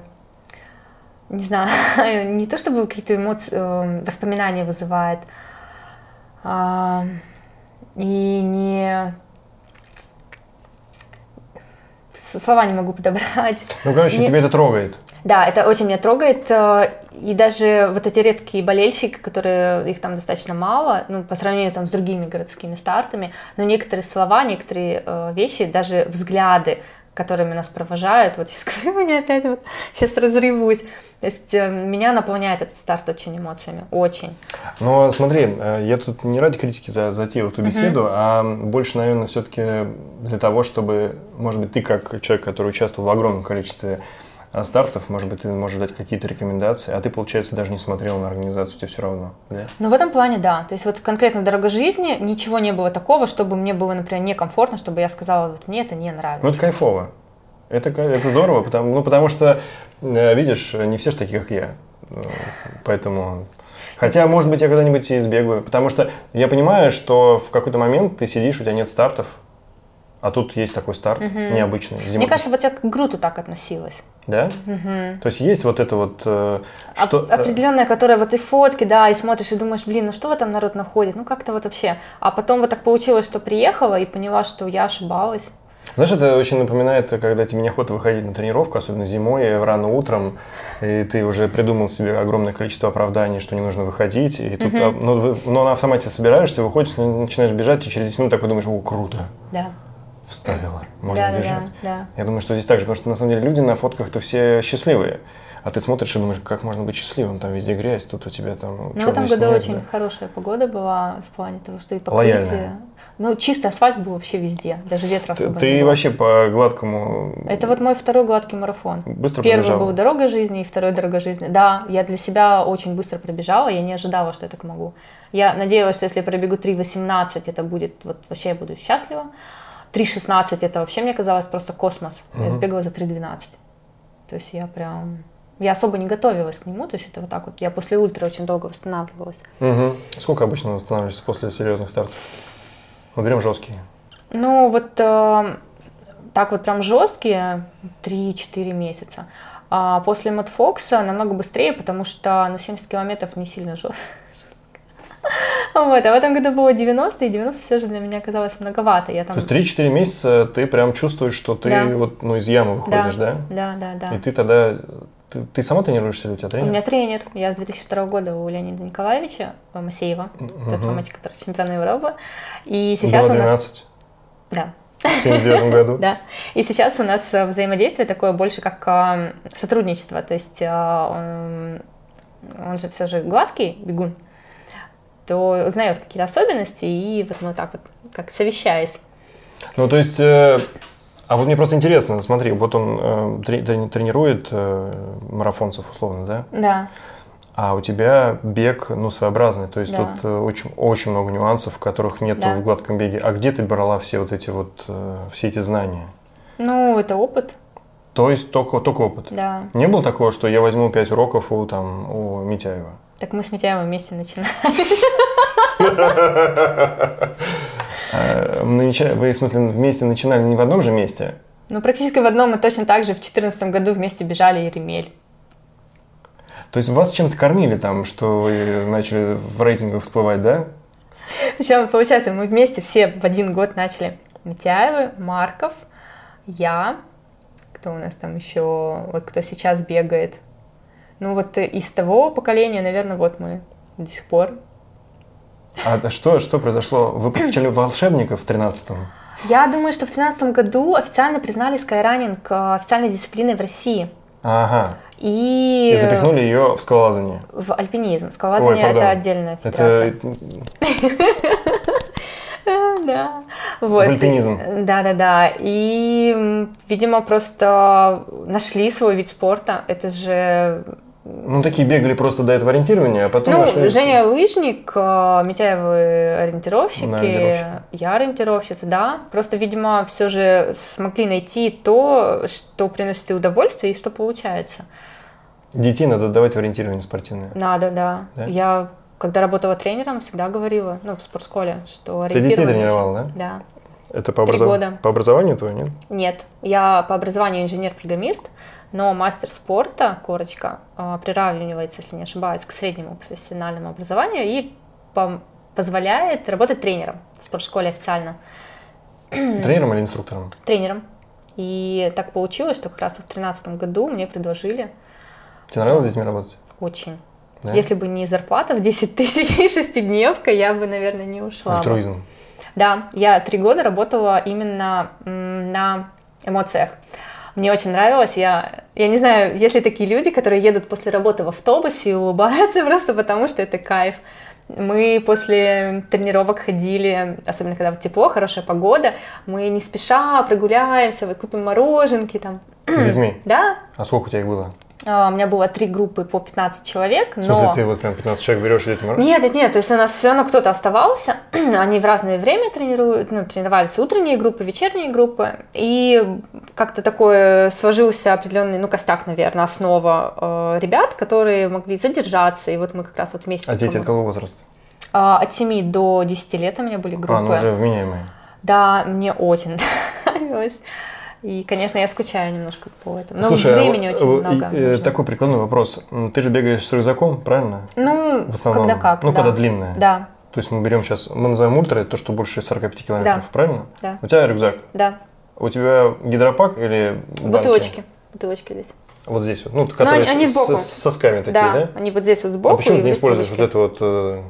не знаю, не то чтобы какие-то эмоции, э, воспоминания вызывает, а, и не слова не могу подобрать. Ну, короче, Не- тебя это трогает. Да, это очень меня трогает. э, И даже вот эти редкие болельщики, которые их там достаточно мало, ну, по сравнению там с другими городскими стартами, но некоторые слова, некоторые э, вещи, даже взгляды, которыми нас провожают, вот сейчас говорю, меня опять вот, сейчас разрывусь. То есть э, меня наполняет этот старт очень эмоциями, очень. Но смотри, э, я тут не ради критики за, затеял эту беседу, а больше, наверное, все-таки для того, чтобы, может быть, ты как человек, который участвовал в огромном количестве стартов, может быть, ты можешь дать какие-то рекомендации, а ты, получается, даже не смотрел на организацию, тебе все равно, да? Ну, в этом плане, да. То есть вот конкретно дорога жизни, ничего не было такого, чтобы мне было, например, некомфортно, чтобы я сказала, вот мне это не нравится. Ну, это кайфово. Это, это здорово, потому, ну, потому что, э, видишь, не все же такие, как я. э, поэтому... Хотя, может быть, я когда-нибудь и сбегаю, потому что я понимаю, что в какой-то момент ты сидишь, у тебя нет стартов, а тут есть такой старт необычный. Мне зимой. кажется, вот я к Груту так относилась. Да? То есть есть вот это вот... э, Оп- Что... э, определенная, которая вот и фотки, да, и смотришь и думаешь, блин, ну что вот там народ находит, ну как-то вот вообще. А потом вот так получилось, что приехала и поняла, что я ошибалась. Знаешь, это очень напоминает, когда тебе неохота выходить на тренировку, особенно зимой, рано утром, и ты уже придумал себе огромное количество оправданий, что не нужно выходить, и тут а, ну, ну, на автомате собираешься, выходишь, начинаешь бежать, и через 10 минут такой думаешь, о, круто, Да. Вставила, можно да, бежать. да, да. Я думаю, что здесь так же, потому что на самом деле люди на фотках-то все счастливые, а ты смотришь и думаешь, как можно быть счастливым, там везде грязь, тут у тебя там Ну, в этом году снег, очень да. хорошая погода была в плане того, что и покрытие. Ну, чистый асфальт был вообще везде, даже ветра особо ты не было. вообще по гладкому Это вот мой второй гладкий марафон. быстро Первый пробежала? был «Дорога жизни» и второй «Дорога жизни». Да, я для себя очень быстро пробежала, я не ожидала, что я так могу. Я надеялась, что если я пробегу 3.18, это будет, вот вообще я буду счастлива. 3.16 это вообще мне казалось просто космос. Я сбегала за 3.12. То есть я прям... Я особо не готовилась к нему, то есть это вот так вот. Я после ультра очень долго восстанавливалась. Мгм. Сколько обычно восстанавливаешься после серьезных стартов? Ну, берем жесткие. Ну, вот э, так вот прям жесткие 3-4 месяца. А после Мэтфокса намного быстрее, потому что ну, 70 километров не сильно жестко. Вот, а в этом году было 90, и 90 все же для меня казалось многовато. Я там... То есть 3-4 месяца ты прям чувствуешь, что ты Да. вот, ну, из ямы выходишь, да? Да, да, да. И ты тогда... Ты, ты сама тренируешься или у тебя У тренер? меня тренер. Я с 2002 года у Леонида Николаевича э, Масеева, тот самый, который чемпион Европы. И сейчас Было у нас... 12 Да, в 79 году. Да. И сейчас у нас э, взаимодействие такое больше как э, сотрудничество. То есть он, он же все же гладкий бегун, то узнает какие-то особенности, и вот мы так вот как совещаясь. Ну, то есть... э, а вот мне просто интересно, смотри, вот он э, трени- трени- тренирует э, марафонцев условно, да? Да. А у тебя бег, ну, своеобразный, то есть Да. тут э, очень, очень много нюансов, которых нет Да. в гладком беге. А где ты брала все вот эти вот, э, все эти знания? Ну, это опыт, То есть только, только опыт? да. Не было такого, что я возьму 5 уроков у, там, у Митяева? Так мы с Митяевым вместе начинали. А, намеча- Вы, в смысле, вместе начинали не в одном же месте? Ну, практически в одном мы точно так же в 2014 году вместе бежали Еремель. То есть вас чем-то кормили там, что вы начали в рейтингах всплывать, да? Причем, получается, мы вместе все в один год начали. Митяевы, Марков, я, кто у нас там еще, вот кто сейчас бегает. Ну вот э, из того поколения, наверное, вот мы до сих пор. А что, что произошло? Вы посещали волшебников в 13-м? Я думаю, что в 2013 году официально признали скайранинг э, официальной дисциплиной в России. Ага. И, И запихнули ее в скалолазание. в альпинизм. Скалолазание Ой, пардон. это отдельная федерация. Это Да. Вот. В альпинизм. Да, да, да. И, видимо, просто нашли свой вид спорта. Это же... Ну, такие бегали просто до этого ориентирования, а потом Ну, нашли- Женя лыжник, э, Митяевы ориентировщики, Да, ориентировщики. я ориентировщица, да. Просто, видимо, все же смогли найти то, что приносит и удовольствие, и что получается. Детей надо давать в ориентирование спортивное. Надо, да. Да? Я, когда работала тренером, всегда говорила, ну, в спортшколе, что Ты детей ориентирование тренировал, очень- да? Да. Это по, образов- по образованию твое, нет? Нет, я по образованию инженер-программист, но мастер спорта, корочка, э, приравнивается, если не ошибаюсь, к среднему профессиональному образованию и позволяет работать тренером в спортшколе официально, Тренером или инструктором? тренером. И так получилось, что как раз в 2013 году мне предложили Тебе нравилось с детьми работать? очень. Да? Если бы не зарплата в 10 тысяч и шестидневка, я бы, наверное, не ушла. Альтруизм. Да, я три года работала именно на эмоциях. Мне очень нравилось. Я, я не знаю, есть ли такие люди, которые едут после работы в автобусе и улыбаются просто потому, что это кайф. Мы после тренировок ходили, особенно когда тепло, хорошая погода, мы не спеша прогуляемся, купим мороженки там. С детьми. Да, А сколько у тебя их было? А, У меня было три группы по 15 человек, В смысле, но... ты вот прям 15 человек берешь и раз? Нет, нет, нет, то есть у нас все равно кто-то оставался, они в разное время тренируют, ну, тренировались утренние группы, вечерние группы, и как-то такой сложился определенный, ну, костяк, наверное, основа э, ребят, которые могли задержаться, и вот мы как раз вот вместе... А дети от какого возраста? а, от 7 до 10 лет у меня были группы. А, ну уже вменяемые. Да, мне очень нравилось. И, конечно, я скучаю немножко по этому. Но Слушай, а времени вот, очень э, много. э, нужно. такой прикладной вопрос. М, Ты же бегаешь с рюкзаком, правильно? Ну, В основном. когда как. Ну, да. когда длинная. Да, То есть мы берем сейчас, мы называем ультра, то, что больше 45 километров, Да. правильно? да, У тебя рюкзак. да. У тебя гидропак или банки? Бутылочки. Бутылочки здесь. Вот здесь вот. Ну, которые они с, сбоку. с- сосками такие, да, да? они вот здесь вот А сбоку. почему и ты не используешь вот трубочки. это вот...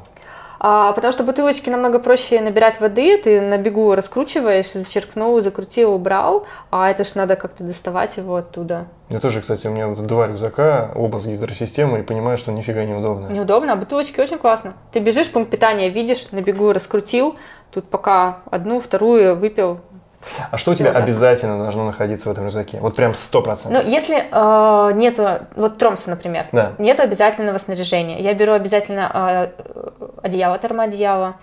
А, потому что бутылочки намного проще набирать воды, ты на бегу раскручиваешь, зачерпнул, закрутил, убрал, а это ж надо как-то доставать его оттуда. Я тоже, кстати, у меня вот два рюкзака, оба с гидросистемой, и понимаю, что нифига неудобно. Неудобно, а бутылочки очень классно. Ты бежишь, пункт питания видишь, на бегу раскрутил, тут пока одну, вторую выпил, А что у тебя обязательно должно находиться в этом рюкзаке? Вот прям сто Ну, процентов. если э, нету, вот тромса, например, Да. нету обязательного снаряжения. Я беру обязательно э, одеяло, термоодеяло,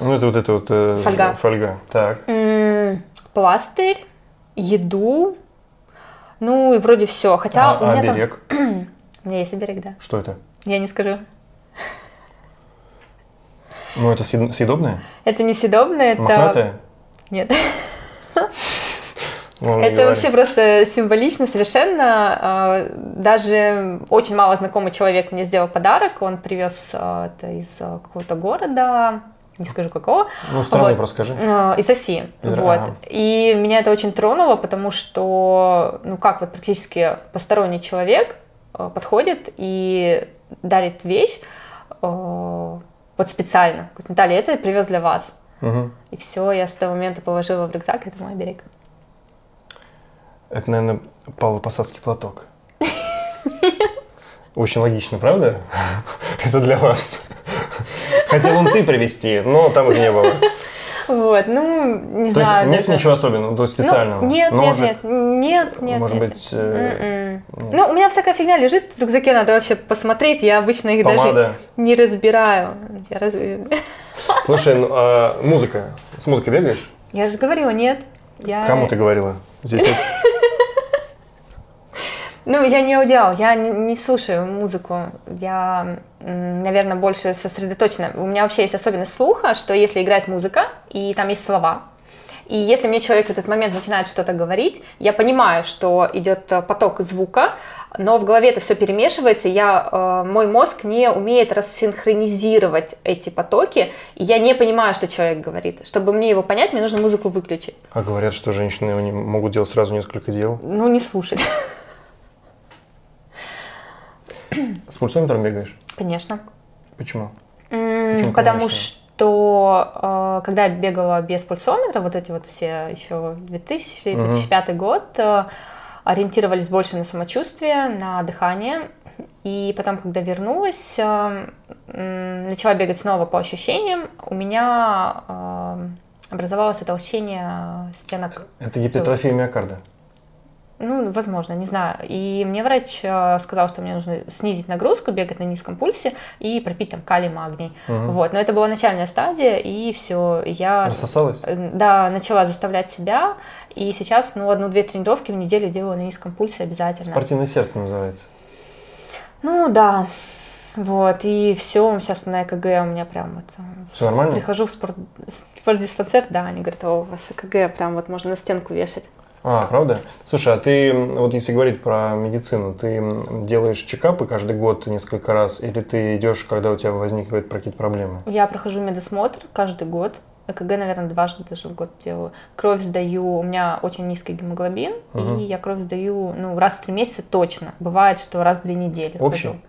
Ну, это вот это вот... э, Фольга. Фольга, так. м, пластырь, еду, ну и вроде все. Хотя А, у а меня там- берег? У меня есть оберег, да. Что это? Я не скажу. Ну, это съед- съедобное? Это не съедобное, это... Мохнатое? Нет. Это говори. вообще просто символично совершенно. А, Даже очень мало знакомый человек мне сделал подарок. Он привез а, это из а, какого-то города, не скажу какого, Ну, страну Вот. просто скажи. а, из России. Из- Вот. И меня это очень тронуло, потому что, ну как вот практически посторонний человек подходит и дарит вещь вот специально. Говорит, Наталья, это я привез для вас. Мгм. И все, я с того момента положила в рюкзак, это мой берег. Это, наверное, павлопосадский платок. Очень логично, правда? Это для вас. Хотел он ты привезти, но там их не было. Вот, ну, не То есть знаю. нет даже. ничего особенного, то есть Ну, специального? нет, Ножик? нет, нет, нет, нет. Может нет. быть, э, М-м. Ну, у меня всякая фигня лежит в рюкзаке, надо вообще посмотреть. Я обычно их даже Помада? не разбираю. Я, раз- Слушай, ну, а музыка? С музыкой бегаешь? я же говорила, нет. Я... Кому ты говорила? Здесь нет? Ну, я не аудиал, я не, не слушаю музыку. Я, наверное, больше сосредоточена. У меня вообще есть особенность слуха, что если играет музыка, и там есть слова, и если мне человек в этот момент начинает что-то говорить, я понимаю, что идет э, поток звука, но в голове это все перемешивается, я, э, мой мозг не умеет рассинхронизировать эти потоки, и я не понимаю, что человек говорит. Чтобы мне его понять, мне нужно музыку выключить. А говорят, что женщины могут делать сразу несколько дел. Ну, не слушать. С пульсометром бегаешь? Конечно. Почему? Почему, Потому конечно? что э, когда я бегала без пульсометра, вот эти вот все еще 2000-2005 год, э, ориентировались больше на самочувствие, на дыхание. И потом, когда вернулась, э, начала бегать снова по ощущениям, у меня образовалось утолщение стенок Это гипертрофия миокарда. Ну, возможно, не знаю. И мне врач э, сказал, что мне нужно снизить нагрузку, бегать на низком пульсе и пропить там калий, магний. Вот, но это была начальная стадия, и все, я Рассосалась? э, да, начала заставлять себя, и сейчас, ну, одну-две тренировки в неделю делаю на низком пульсе обязательно. Спортивное сердце называется. Ну, да, вот, и все, сейчас на ЭКГ у меня прям вот... э, Все нормально? Прихожу в спорт, спортдиспансер, да, они говорят, о, у вас ЭКГ прям вот можно на стенку вешать. А, правда? Слушай, а ты, вот если говорить про медицину, ты делаешь чекапы каждый год несколько раз, или ты идешь, когда у тебя возникают какие-то проблемы? Я прохожу медосмотр каждый год. ЭКГ, наверное, дважды даже в год делаю. Кровь сдаю, у меня очень низкий гемоглобин, и я кровь сдаю, ну, раз в три месяца точно. Бывает, что раз в две недели. Общий? сдаю.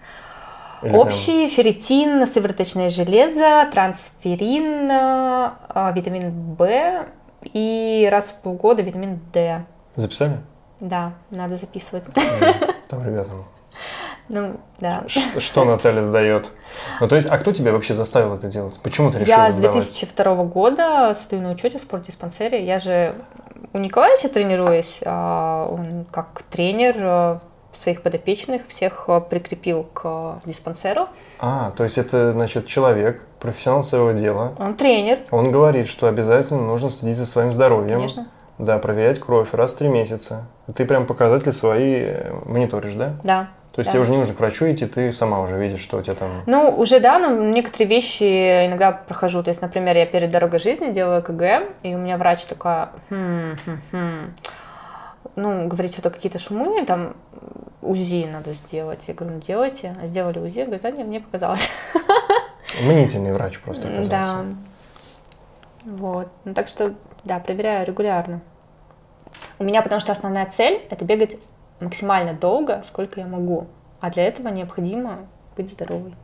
Или прям- ферритин, сывороточное железо, трансферин, а, витамин В и раз в полгода витамин D. Записали? Да, надо записывать. Там ребятам. Ну, да. Ш- Что Наталья сдает? Ну, то есть, а кто тебя вообще заставил это делать? Почему ты решила Я с сдавать? 2002 года стою на учете в спортдиспансере. Я же у Николаевича тренируюсь, а он как тренер, э, своих подопечных, всех э, прикрепил к диспансеру. А, то есть это, значит, человек, профессионал своего дела. Он тренер, Он говорит, что обязательно нужно следить за своим здоровьем. конечно. Да, проверять кровь раз в три месяца. Ты прям показатели свои э, мониторишь, да? Да. То есть Да. тебе уже не нужно к врачу идти, ты сама уже видишь, что у тебя там... Ну, уже да, но некоторые вещи иногда прохожу. То есть, например, я перед дорогой жизни делаю КГ, и у меня врач такая, «Хм, хм, хм». Ну, говорит, что-то какие-то шумы, там УЗИ надо сделать. Я говорю, ну делайте. А Сделали УЗИ, говорит, а не, мне показалось. Мнительный врач просто оказался. Да. Вот. Ну, так что, да, проверяю регулярно. У меня потому что основная цель – это бегать максимально долго, сколько я могу. А для этого необходимо быть здоровой.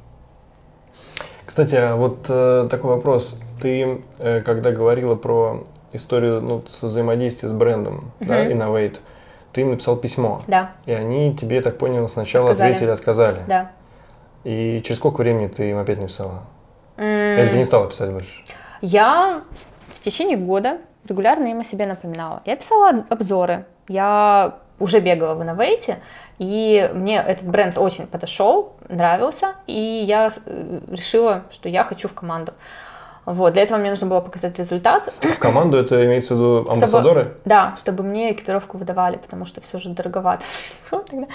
Кстати, а вот э, такой вопрос. Ты, э, когда говорила про историю ну, с взаимодействия с брендом, да, Innovate, ты им написал письмо. Да, И они тебе, так понял, сначала Отказали. ответили, отказали. да. И через сколько времени ты им опять написала? М, Или ты не стала писать больше? Я в течение года регулярно им о себе напоминала. Я писала обзоры, я уже бегала в Innovate, и мне этот бренд очень подошел, нравился, и я э, решила, что я хочу в команду. Вот, для этого мне нужно было показать результат. В команду это имеется в виду амбассадоры? Да, чтобы мне экипировку выдавали, потому что все же дороговато. Тогда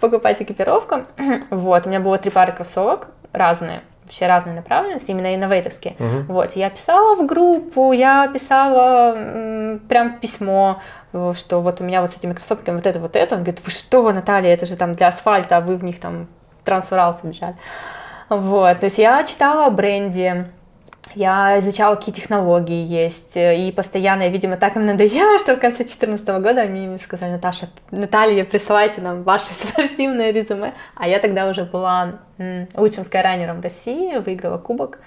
покупать экипировку. Вот, у меня было три пары кроссовок разные, вообще разные направленности, именно инновейторские. Вот, я писала в группу, я писала м, прям письмо, э, что вот у меня вот с этими кроссовками вот это, вот это. Он говорит, вы что, Наталья, это же там для асфальта, а вы в них там трансферал побежали. Вот, то есть я читала о бренде, я изучала, какие технологии есть, э, и постоянно, я, видимо, так им надоело, что в конце 2014 года они мне сказали, Наташа, Наталья, присылайте нам ваше спортивное резюме. А я тогда уже была лучшим скайранером России, выиграла кубок.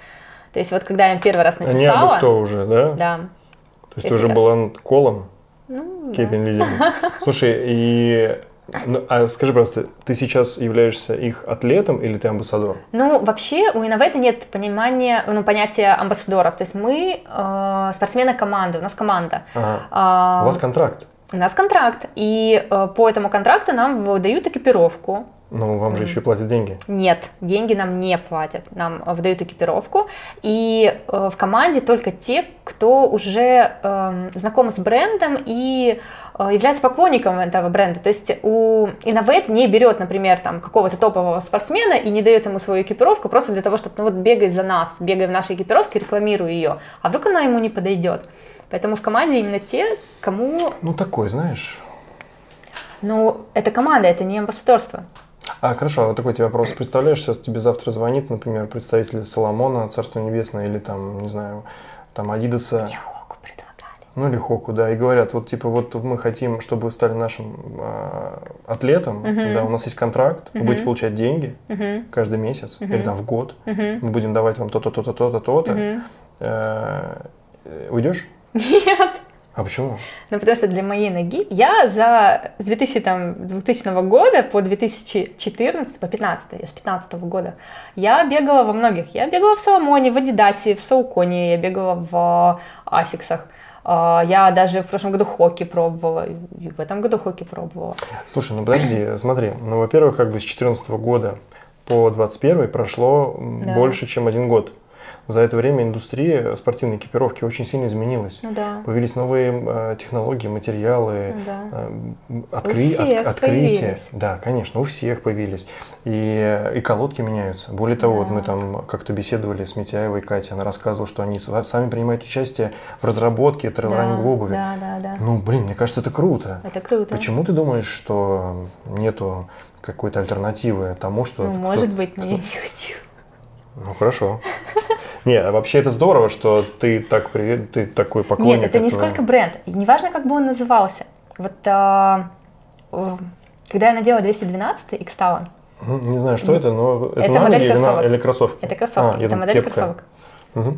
То есть вот когда я им первый раз Они написала... абы кто уже, да? Да. То есть Если ты уже была колом, Ну, да. Кепин лидер. Слушай, и... ну, а скажи, пожалуйста, ты сейчас являешься их атлетом или ты амбассадор? Ну, вообще у Innovate нет понимания, ну, понятия амбассадоров. То есть мы э, спортсмены команды, у нас команда. Ага. А, У вас контракт. У нас контракт, и э, по этому контракту нам выдают экипировку. Но вам же еще и платят деньги. Нет, деньги нам не платят, нам э, выдают экипировку, и э, в команде только те, кто уже эм, знаком с брендом и э, является поклонником этого бренда. То есть у Innovate не берет, например, там какого-то топового спортсмена и не дает ему свою экипировку просто для того, чтобы, ну вот, бегай за нас, бегай в нашей экипировке, рекламируй ее, а вдруг она ему не подойдет. Поэтому в команде именно те, кому Ну, такой, знаешь. Ну, это команда, это не амбассадорство. А, хорошо, а вот такой тебе вопрос. Представляешь, сейчас тебе завтра звонит, например, представитель Соломона, Царство Небесное, или там, не знаю, там Адидаса, Мне Хоку предлагали. ну или Хоку, да, и говорят, вот типа вот мы хотим, чтобы вы стали нашим а, атлетом, да, у нас есть контракт, вы будете получать деньги каждый месяц, или там в год, мы будем давать вам то-то, то-то, то-то, то-то. Э, э, Уйдешь? Нет. А почему? Ну, потому что для моей ноги я за с 2000, там, 2000 года по 2014, по 15, я с 15 года, я бегала во многих. Я бегала в Соломоне, в Адидасе, в Сауконе, я бегала в Асиксах. А, Я даже в прошлом году хоккей пробовала, и в этом году хоккей пробовала. Слушай, ну подожди, смотри, ну, во-первых, как бы с 2014 года по 21 прошло Да. больше, чем один год. За это время индустрия спортивной экипировки очень сильно изменилась. Ну да. Появились новые э, технологии, материалы, Ну да. м, откры- от- открытия. появились. Да, конечно, у всех появились. И, и колодки меняются. Более того, вот Да. мы там как-то беседовали с Митяевой Катей, она рассказывала, что они сами принимают участие в разработке трейлранинг обуви. Да, да, да. Ну, блин, мне кажется, это круто. Это круто. Почему ты думаешь, что нету какой-то альтернативы тому, что... Ну, кто- может быть, но кто- я не хочу. Ну, хорошо. Не, а вообще это здорово, что ты так привет, ты такой поклонник. Нет, это не сколько бренд. Неважно, как бы он назывался. Вот а, когда я надела 212 X Talon, Не знаю, что это, но это, Это на модель или, кроссовок. или кроссовки? это кроссовки, А, это модель кепка. кроссовок.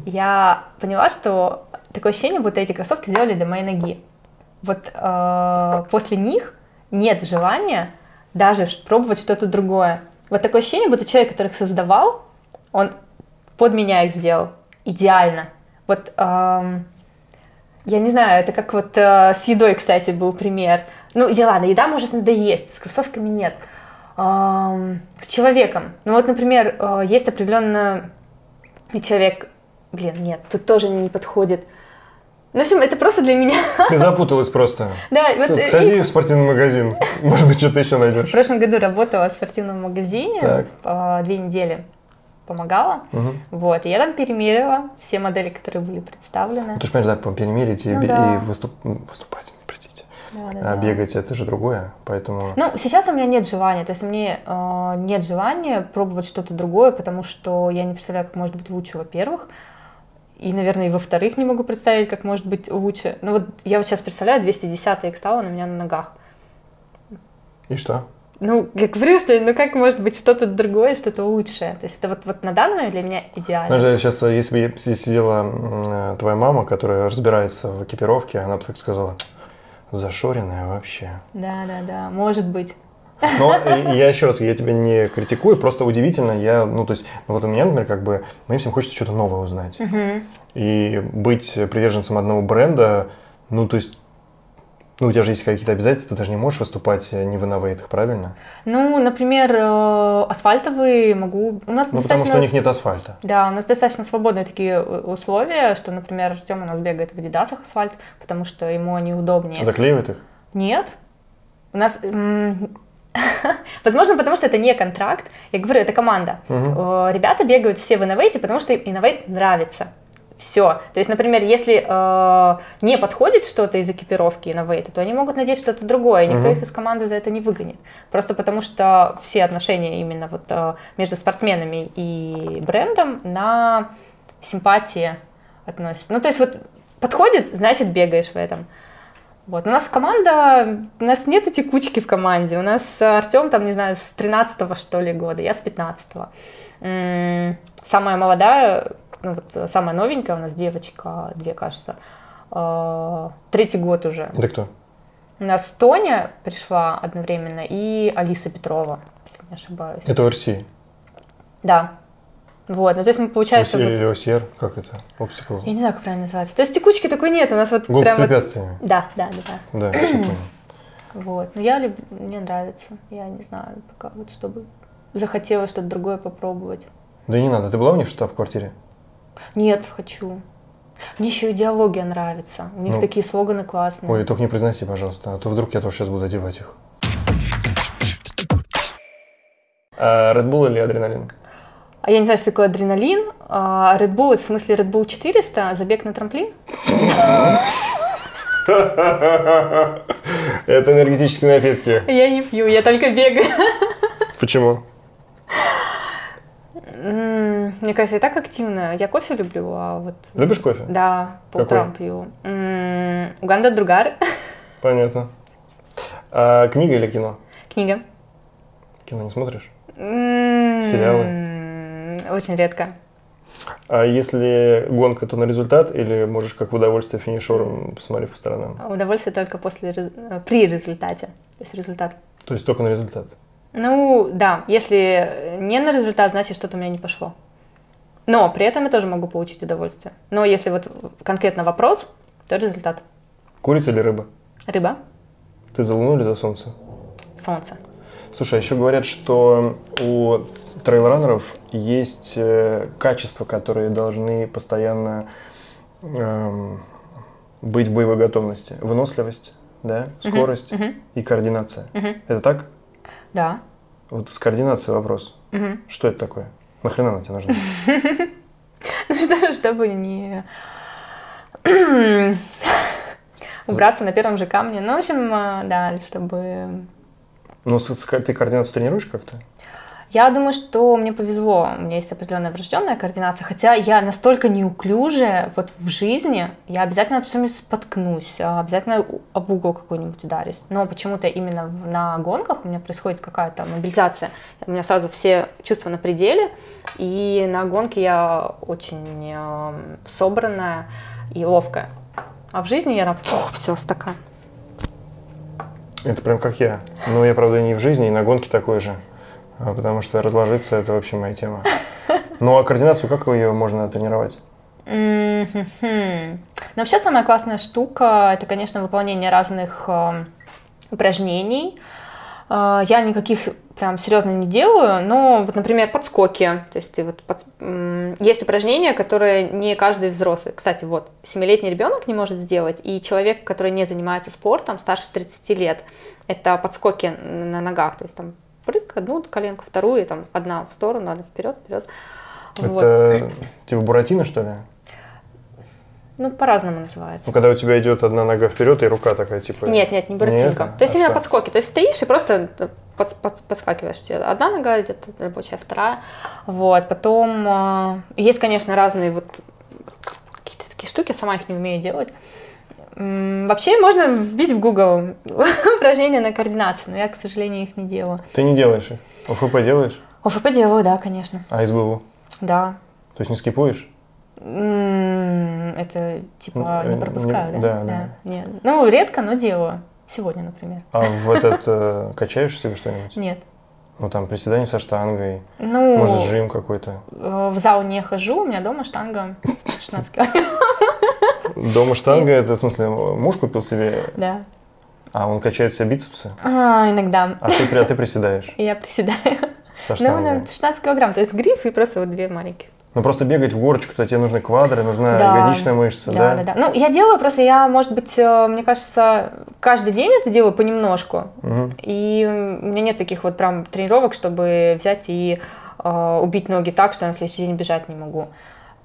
Я поняла, что такое ощущение, будто эти кроссовки сделали для моей ноги. Вот э, после них нет желания даже пробовать что-то другое. Вот такое ощущение, будто человек, который их создавал, он под меня их сделал идеально. Вот эм, я не знаю, это как вот э, с едой, кстати, был пример. Ну, и ладно, еда может надоесть, с кроссовками нет. Ам, с человеком. Ну вот, например, э, есть определенно человек... Блин, нет, тут тоже не подходит. Ну, в общем, это просто для меня. Ты запуталась просто. Да, вот, Сходи и- в спортивный магазин. Может быть, что-то еще В найдешь. прошлом году работала в спортивном магазине, Так. а, две недели помогала. Мгм. Вот, и я там перемерила все модели, которые были представлены. Ну, ты же понимаешь, да, перемерить и, Ну бе- да. и выступ- выступать, простите. Да, да, А да. бегать это же другое, поэтому... Ну, сейчас у меня нет желания, то есть мне э, нет желания пробовать что-то другое, потому что я не представляю, как может быть лучше, во-первых, и, наверное, и во-вторых, не могу представить, как может быть лучше. Ну вот я вот сейчас представляю, 210 их стало на меня на ногах. И что? Ну, я говорю, что ну как может быть что-то другое, что-то лучшее. То есть это вот, вот на данный момент для меня идеально. Знаешь, сейчас, э, если бы здесь сидела э, твоя мама, которая разбирается в экипировке, она бы так сказала, зашоренная вообще. Да, да, да, может быть. Но э, я еще раз, я тебя не критикую, просто удивительно, я, ну, то есть, ну, вот у меня, например, как бы, мне всем хочется что-то новое узнать. И быть приверженцем одного бренда, ну, то есть, ну, у тебя же есть какие-то обязательства, ты же не можешь выступать э, не в инновейтах, правильно? Ну, например, э, асфальтовые могу... У нас Ну, потому достаточно... что у них нет асфальта. Да, у нас достаточно свободные такие э, условия, что, например, Артем у нас бегает в Адидасах асфальт, потому что ему они удобнее. Заклеивает их? Нет. У нас... Возможно, потому что это не контракт. Я говорю, это команда. Ребята бегают все в инновейте, потому что им инновейт нравится. Все. То есть, например, если э, не подходит что-то из экипировки инновейта, то они могут надеть что-то другое. и Никто Мгм. их из команды за это не выгонит. Просто потому что все отношения именно вот э, между спортсменами и брендом на симпатии относятся. Ну, то есть вот подходит, значит бегаешь в этом. Вот. У нас команда, у нас нету текучки в команде. У нас Артем там, не знаю, с 13 что ли года, я с 15 М, Самая молодая, ну вот самая новенькая у нас девочка, две, кажется, э, третий год уже. Это кто? У нас Тоня пришла одновременно и Алиса Петрова, если не ошибаюсь. Это ОРСИ. Да. Вот, ну то есть мы, получается, ОСИ вот- или ОСР, как это? Obstacle. я не знаю, как правильно называется. То есть текучки такой нет, у нас вот с прям вот... препятствиями. Да, да, да, да. Да, я понял. Вот. Но я люб... мне нравится. Я не знаю, пока вот чтобы захотела что-то другое попробовать. Да и не надо. Ты была у них в штаб-квартире? Нет, хочу. Мне еще идеология нравится. У них Ну. такие слоганы классные. Ой, только не произноси, пожалуйста, а то вдруг я тоже сейчас буду одевать их. А Red Bull или адреналин? А я не знаю, что такое адреналин. А Red Bull, в смысле Red Bull 400, забег на трамплин? Это энергетические напитки. Я не пью, я только бегаю. Почему? Мне кажется, я так активно. Я кофе люблю, а вот... Любишь кофе? Да, по Какой? утрам пью. Уганда Другар. Понятно. А книга или кино? Книга. Кино не смотришь? Сериалы? Очень редко. А если гонка, то на результат или можешь как в удовольствие финишером посмотреть по сторонам? Удовольствие только после, при результате. То есть результат. То есть только на результат? Ну, да, если не на результат, значит, что-то у меня не пошло. Но при этом я тоже могу получить удовольствие. Но если вот конкретно вопрос, то результат. Курица или рыба? Рыба, Ты за луну или за солнце? солнце. Слушай, а еще говорят, что у трейлранеров есть э, качества, которые должны постоянно эм, быть в боевой готовности. Выносливость, да, скорость мгм. и координация. Мгм. Это так? Да. Вот с координацией вопрос. Мгм. Что это такое? Нахрена она тебе нужна? Ну что, чтобы не убраться на первом же камне. Ну, в общем, э, да, чтобы... Ну, ты координацию тренируешь как-то? Я думаю, что мне повезло. У меня есть определенная врожденная координация. Хотя я настолько неуклюжая вот в жизни, я обязательно об что-нибудь споткнусь, а, обязательно об угол какой-нибудь ударюсь. Но почему-то именно на гонках у меня происходит какая-то мобилизация. У меня сразу все чувства на пределе. И на гонке я очень собранная и ловкая. А в жизни я там, все, стакан. Это прям как я. Но я, правда, не в жизни, и на гонке такой же. А, Потому что разложиться это вообще моя тема. Ну а координацию, как ее можно тренировать? Мгм. Но вообще самая классная штука это, конечно, выполнение разных эм, упражнений. А, Я никаких прям серьезно не делаю, но вот, например, подскоки. То есть ты вот под- есть упражнения, которые не каждый взрослый. Кстати, вот семилетний ребенок не может сделать, и человек, который не занимается спортом, старше 30 лет, это подскоки на ногах. То есть там прыг, одну коленку, вторую, и там одна в сторону, одна вперед, вперед. Вот. Это типа буратино, что ли? Ну, по-разному называется. Ну, когда у тебя идет одна нога вперед и рука такая, типа... Нет, нет, не буратинка. это? То есть А именно что? подскоки. То есть стоишь и просто под- под- подскакиваешь. Одна нога идет рабочая, вторая. Вот. Потом э, есть, конечно, разные вот какие-то такие штуки, сама их не умею делать. Вообще можно вбить в Google упражнения на координацию, но я, к сожалению, их не делаю. Ты не делаешь их? ОФП делаешь? ОФП делаю, да, конечно. А СБУ? Да. То есть не скипуешь? Это типа не э, пропускаю, не- да? да, да. Нет. Ну, редко, но делаю. Сегодня, например. А в этот э, качаешь себе что-нибудь? Нет. Ну, там, приседания со штангой, Ну, может, жим какой-то. э, в зал не хожу, у меня дома штанга 16 килограмм. Дома штанга, это, в смысле, муж купил себе, Да. а он качает себе бицепсы, А, иногда. а ты, а ты приседаешь я приседаю. со Ну, штангой. на 16 килограмм, то есть гриф и просто вот две маленьких. Ну, просто бегать в горочку-то тебе нужны квадры, нужна Да. ягодичная мышца, Да, да, да. Ну, я делаю просто, я, может быть, э, мне кажется, каждый день это делаю понемножку. Мгм. И у меня нет таких вот прям тренировок, чтобы взять и э, убить ноги так, что я на следующий день бежать не могу.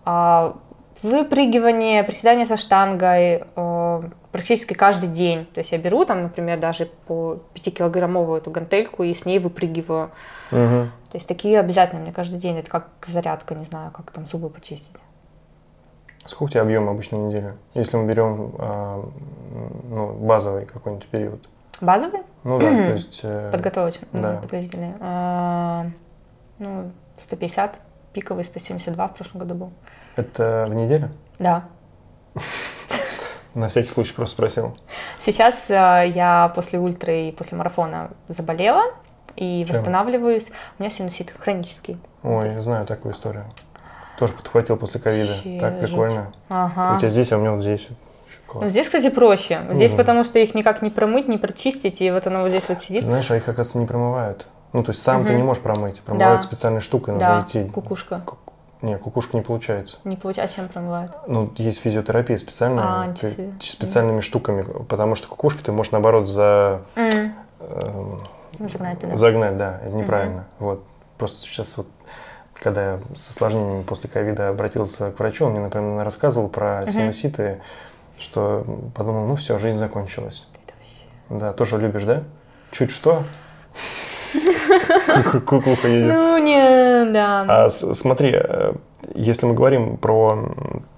А выпрыгивание, приседания со штангой э, практически каждый день. То есть я беру там, например, даже по 5-килограммовую эту гантельку и с ней выпрыгиваю. Мгм. То есть такие обязательно мне каждый день. Это как зарядка, не знаю, как там зубы почистить. Сколько у тебя объем обычно в неделю? Если мы берем а, ну, базовый какой-нибудь период. Базовые? Ну да, то есть... э, Подготовочные, ну, да. подготовительные. А, ну, 150, пиковый 172 в прошлом году был. Это в неделю? Да. На всякий случай просто спросил. Сейчас э, я после ультры и после марафона заболела и Чем? восстанавливаюсь. У меня синусит хронический. Ой, я знаю такую историю. Тоже подхватил после ковида. Так прикольно. Ага. У тебя здесь, а у меня вот здесь. Очень Ну, здесь, кстати, проще. Здесь Мгм. потому что их никак не промыть, не прочистить, и вот оно вот здесь вот Ты сидит. знаешь, а их, оказывается, не промывают. Ну, то есть сам ты Мгм. не можешь промыть. Промывают Да. специальной штукой, нужно Да, идти. кукушка. Ку- Не, кукушка не получается. Не получается, чем промывают? Ну, есть физиотерапия специальная, А, ты- себе. специальными штуками, потому что кукушки ты можешь, наоборот, за, эм, ну, Загнать туда. загнать, да, это неправильно. Вот. Просто сейчас вот, когда я с осложнениями после ковида обратился к врачу, он мне, например, рассказывал про Мгм. синуситы, что подумал, ну все, жизнь закончилась. Это вообще- Да, тоже любишь, да? Чуть что? Ку- Кукуха едет. Ну, не, да. А смотри, э, если мы говорим про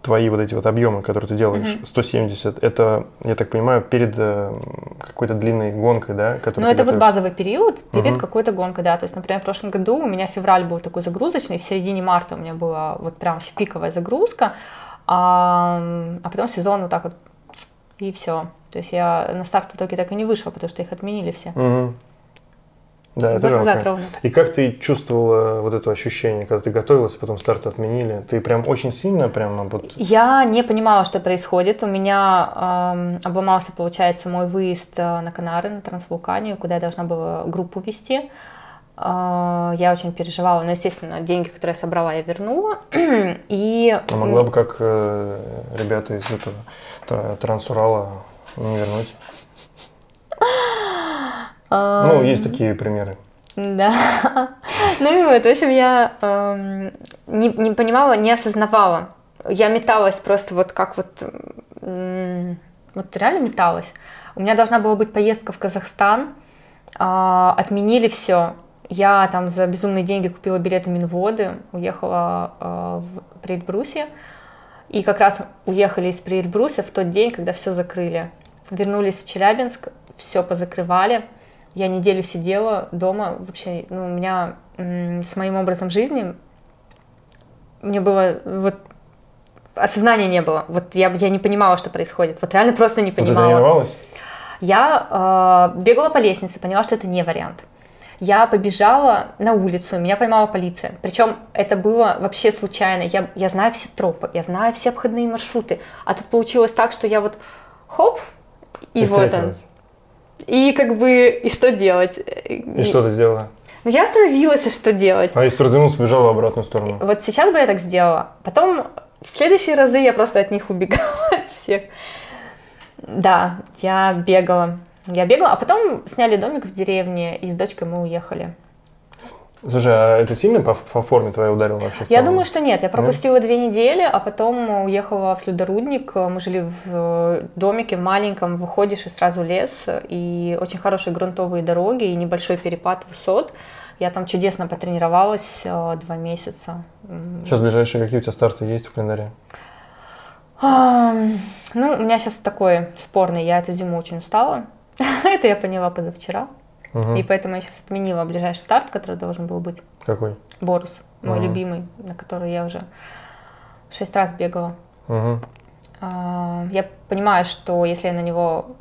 твои вот эти вот объемы, которые ты делаешь, Мгм. 170, это, я так понимаю, перед э, какой-то длинной гонкой, да? которую Ну, это вот готовишься? базовый период перед Мгм. какой-то гонкой, да. То есть, например, в прошлом году у меня февраль был такой загрузочный, в середине марта у меня была вот прям вообще пиковая загрузка, а, а потом сезон вот так вот и все. То есть я на старт в итоге так и не вышла, потому что их отменили все. Мгм. Да, это жалко. ровно. И как ты чувствовала вот это ощущение, когда ты готовилась, потом старт отменили? Ты прям очень сильно прям вот... Я не понимала, что происходит. У меня эм, обломался, получается, мой выезд э, на Канары, на Трансвулканию, куда я должна была группу вести. Э, я очень переживала, но, естественно, деньги, которые я собрала, я вернула. И А могла бы, как э, ребята из этого Тра- Трансурала, не вернуть? Ну, есть такие примеры. Да. Ну и вот, в общем, я эм, не, не понимала, не осознавала. Я металась просто вот как вот... Вот реально металась. У меня должна была быть поездка в Казахстан. а, отменили все. Я там за безумные деньги купила билеты Минводы, уехала а, в Приэльбрусе. И как раз уехали из Приэльбруса в тот день, когда все закрыли. Вернулись в Челябинск, все позакрывали. Я неделю сидела дома. Вообще, ну, у меня с моим образом жизни мне было вот осознания не было. Вот я, я не понимала, что происходит. Вот реально просто не Вот ты понимала. тренировалась? Я э, бегала по лестнице, поняла, что это не вариант. Я побежала на улицу, меня поймала полиция. Причем это было вообще случайно. Я, я знаю все тропы, я знаю все обходные маршруты. А тут получилось так, что я вот хоп, и, И вот он. И как бы, и что делать? И что ты сделала? Ну, я остановилась, и что делать? А если ты развернулся, побежал в обратную сторону? Вот сейчас бы я так сделала. Потом в следующие разы я просто от них убегала, от всех. Да, я бегала. Я бегала, а потом сняли домик в деревне, и с дочкой мы уехали. Слушай, а это сильно по, по форме твоя ударило вообще? Я думаю, что нет. Я пропустила две недели, а потом уехала в Слюдорудник. Мы жили в э, домике маленьком, выходишь и сразу лес, и очень хорошие грунтовые дороги, и небольшой перепад высот. Я там чудесно потренировалась э, два месяца. Сейчас ближайшие какие у тебя старты есть в календаре? Ну, у меня сейчас такой спорный, я эту зиму очень устала. Это я поняла позавчера. Мгм. И поэтому я сейчас отменила ближайший старт, который должен был быть. Какой? Борус, мой Ага. любимый, на который я уже шесть раз бегала. А, Я понимаю, что если я на него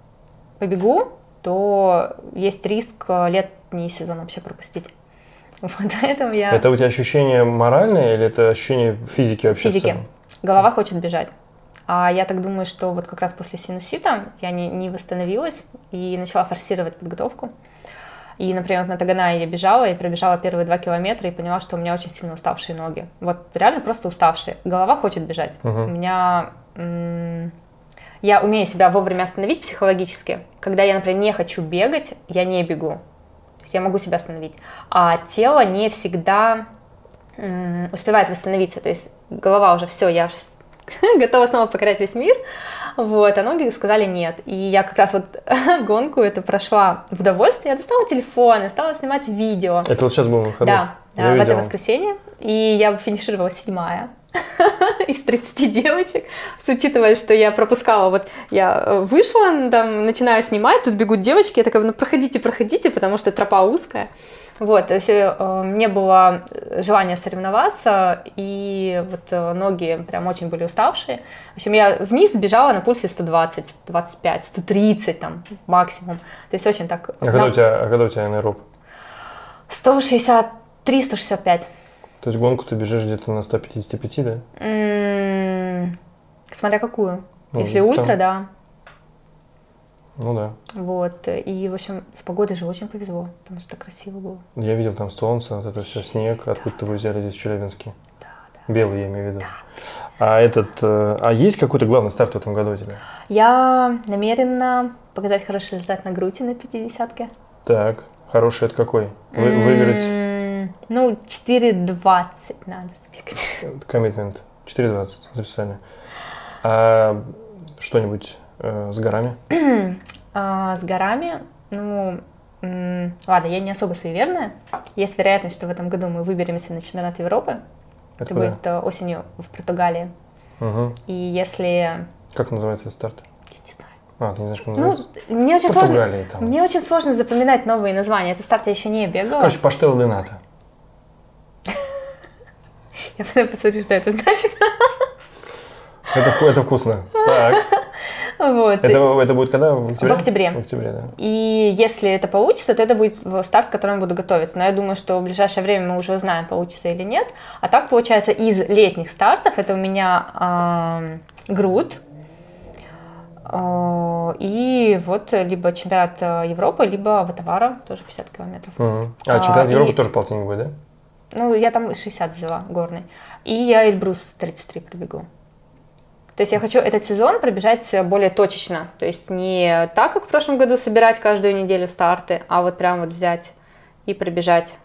побегу, то есть риск э, летний сезон вообще пропустить. Вот поэтому я... Это у тебя ощущение моральное или это ощущение физики вообще? Физики. Голова хочет бежать. А я так думаю, что вот как раз после синусита я не, не восстановилась и начала форсировать подготовку. И, например, вот на Таганае я бежала и пробежала первые два километра и поняла, что у меня очень сильно уставшие ноги. Вот реально просто уставшие. Голова хочет бежать. Мгм. У меня... м, Я умею себя вовремя остановить психологически. Когда я, например, не хочу бегать, я не бегу. То есть я могу себя остановить. А тело не всегда м, успевает восстановиться. То есть голова уже все, я готова снова покорять весь мир. Вот, а ноги сказали нет. И я как раз вот гонку эту прошла в удовольствие. Я достала телефон, и стала снимать видео. Это вот сейчас был выходной? Да, Я да, в это воскресенье. И я финишировала седьмая из 30 девочек, с учитывая, что я пропускала, вот я э, вышла, там, начинаю снимать, тут бегут девочки, я такая, ну, проходите, проходите, потому что тропа узкая. Вот, то есть э, мне было желание соревноваться, и вот э, ноги прям очень были уставшие. В общем, я вниз бежала на пульсе 120, 125, 130 там максимум. То есть очень так... А когда на- у тебя, а когда у тебя аэроб? 163, 165. То есть гонку ты бежишь где-то на 155, да? М, Смотря какую. Ну, Если там- ультра, да. Ну да. Вот. И, в общем, с погодой же очень повезло, потому что красиво было. Я видел там солнце, вот это все, снег, откуда-то вы взяли здесь в Челябинске. Белый, я имею в виду. А этот, э, а есть какой-то главный старт в этом году у тебя? Я намерена показать хороший результат на груди на 50-ке. Так, хороший это какой? Вы, выиграть М, Ну, 4.20 надо забегать. коммитмент. 4.20 записали. А что-нибудь с горами? А, с горами, ну, ладно, я не особо суеверная. Есть вероятность, что в этом году мы выберемся на чемпионат Европы. Это Это будет э, осенью в Португалии. Мгм. И если... Как называется старт? Я не знаю. А, ты не знаешь, как Ну, мне очень сложно... Там. Мне очень сложно запоминать новые названия. Это старт я еще не бегала. Короче, паштел де ната. Я посмотрю, что это значит. Это, это вкусно. Вот. Это, это будет когда? В октябре? В октябре. В октябре, да. И если это получится, то это будет старт, к которому буду готовиться. Но я думаю, что в ближайшее время мы уже узнаем, получится или нет. А так, получается, из летних стартов это у меня ам, груд. а, И вот либо чемпионат э, Европы, либо Ватавара, тоже 50 километров. Мгм. А, А, чемпионат и- Европы тоже полтинник будет, да? Ну, я там 60 взяла, горный. И я Эльбрус 33 пробегу. То есть я хочу этот сезон пробежать более точечно. То есть не так, как в прошлом году собирать каждую неделю старты, а вот прям вот взять и пробежать.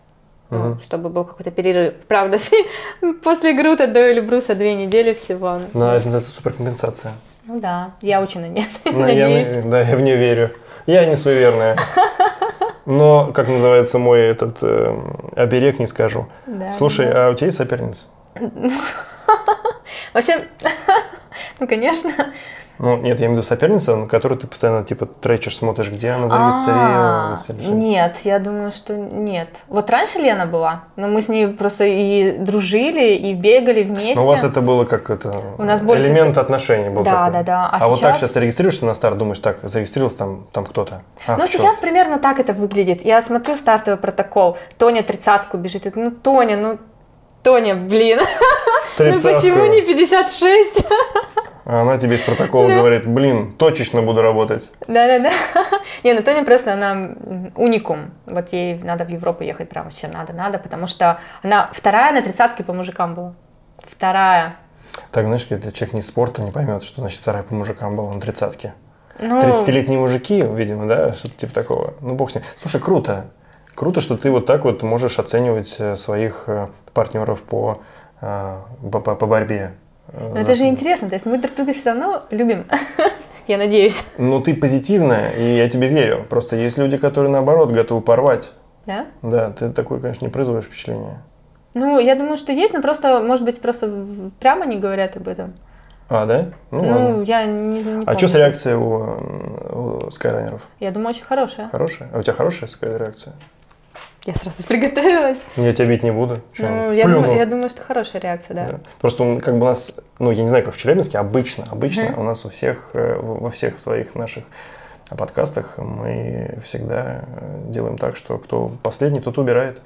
ну, чтобы был какой-то перерыв. Правда, после Грута до Эльбруса две недели всего. Ну, это называется суперкомпенсация. Ну да, я очень на нет. Ну, Надеюсь. на- да, я в нее верю. Я не суеверная. Но, как называется мой этот э, оберег, не скажу. Да, Слушай, да. а у тебя есть соперница? В общем, ну, конечно. Ну, нет, я имею в виду соперница, на которую ты постоянно, типа, тречешь, смотришь, где она А, зарегистрировалась или что. Нет, я думаю, что нет. Вот раньше Лена была, но мы с ней просто и дружили, и бегали вместе. Но у вас это было как это У нас больше элемент отношений был Да, такой. да, да. А А, вот так сейчас- сейчас ты регистрируешься на старт, думаешь, так, зарегистрировался там, там кто-то. А, Ну, сейчас примерно так это выглядит. Я смотрю стартовый протокол. Тоня тридцатку бежит. Это, ну, Тоня, ну, Тоня, блин. Ну, почему не 56? А она тебе из протокола говорит, блин, точечно буду работать. Да-да-да. Не, ну Тоня просто, она уникум. Вот ей надо в Европу ехать прям вообще надо-надо, потому что она вторая на тридцатке по мужикам была. Вторая. Так, знаешь, если человек не спорта, не поймет, что значит вторая по мужикам была на тридцатке. Ну, 30-летние мужики, видимо, да, что-то типа такого. Ну, бог с ним. Слушай, круто. Круто, что ты вот так вот можешь оценивать э, своих э, партнеров э, по, по- по борьбе. Э, но это же интересно, то есть мы друг друга все равно любим. Я надеюсь. Ну, ты позитивная, и я тебе верю. Просто есть люди, которые, наоборот, готовы порвать. Да? Да, ты такой, конечно, не производишь впечатление. Ну, я думаю, что есть, но просто, может быть, просто прямо не говорят об этом. А, да? Ну, Ну, ладно. я не, не А что с реакцией у, у скайрайнеров? Я думаю, очень хорошая. Хорошая? А у тебя хорошая скай реакция? Я сразу приготовилась. Я тебя бить не буду. Чё, Ну, я думаю, я думаю, что хорошая реакция, да. Да. Просто как бы у нас, ну, я не знаю, как в Челябинске, обычно, обычно Мгм. у нас у всех, э, во всех своих наших подкастах мы всегда э, делаем так, что кто последний, тот убирает.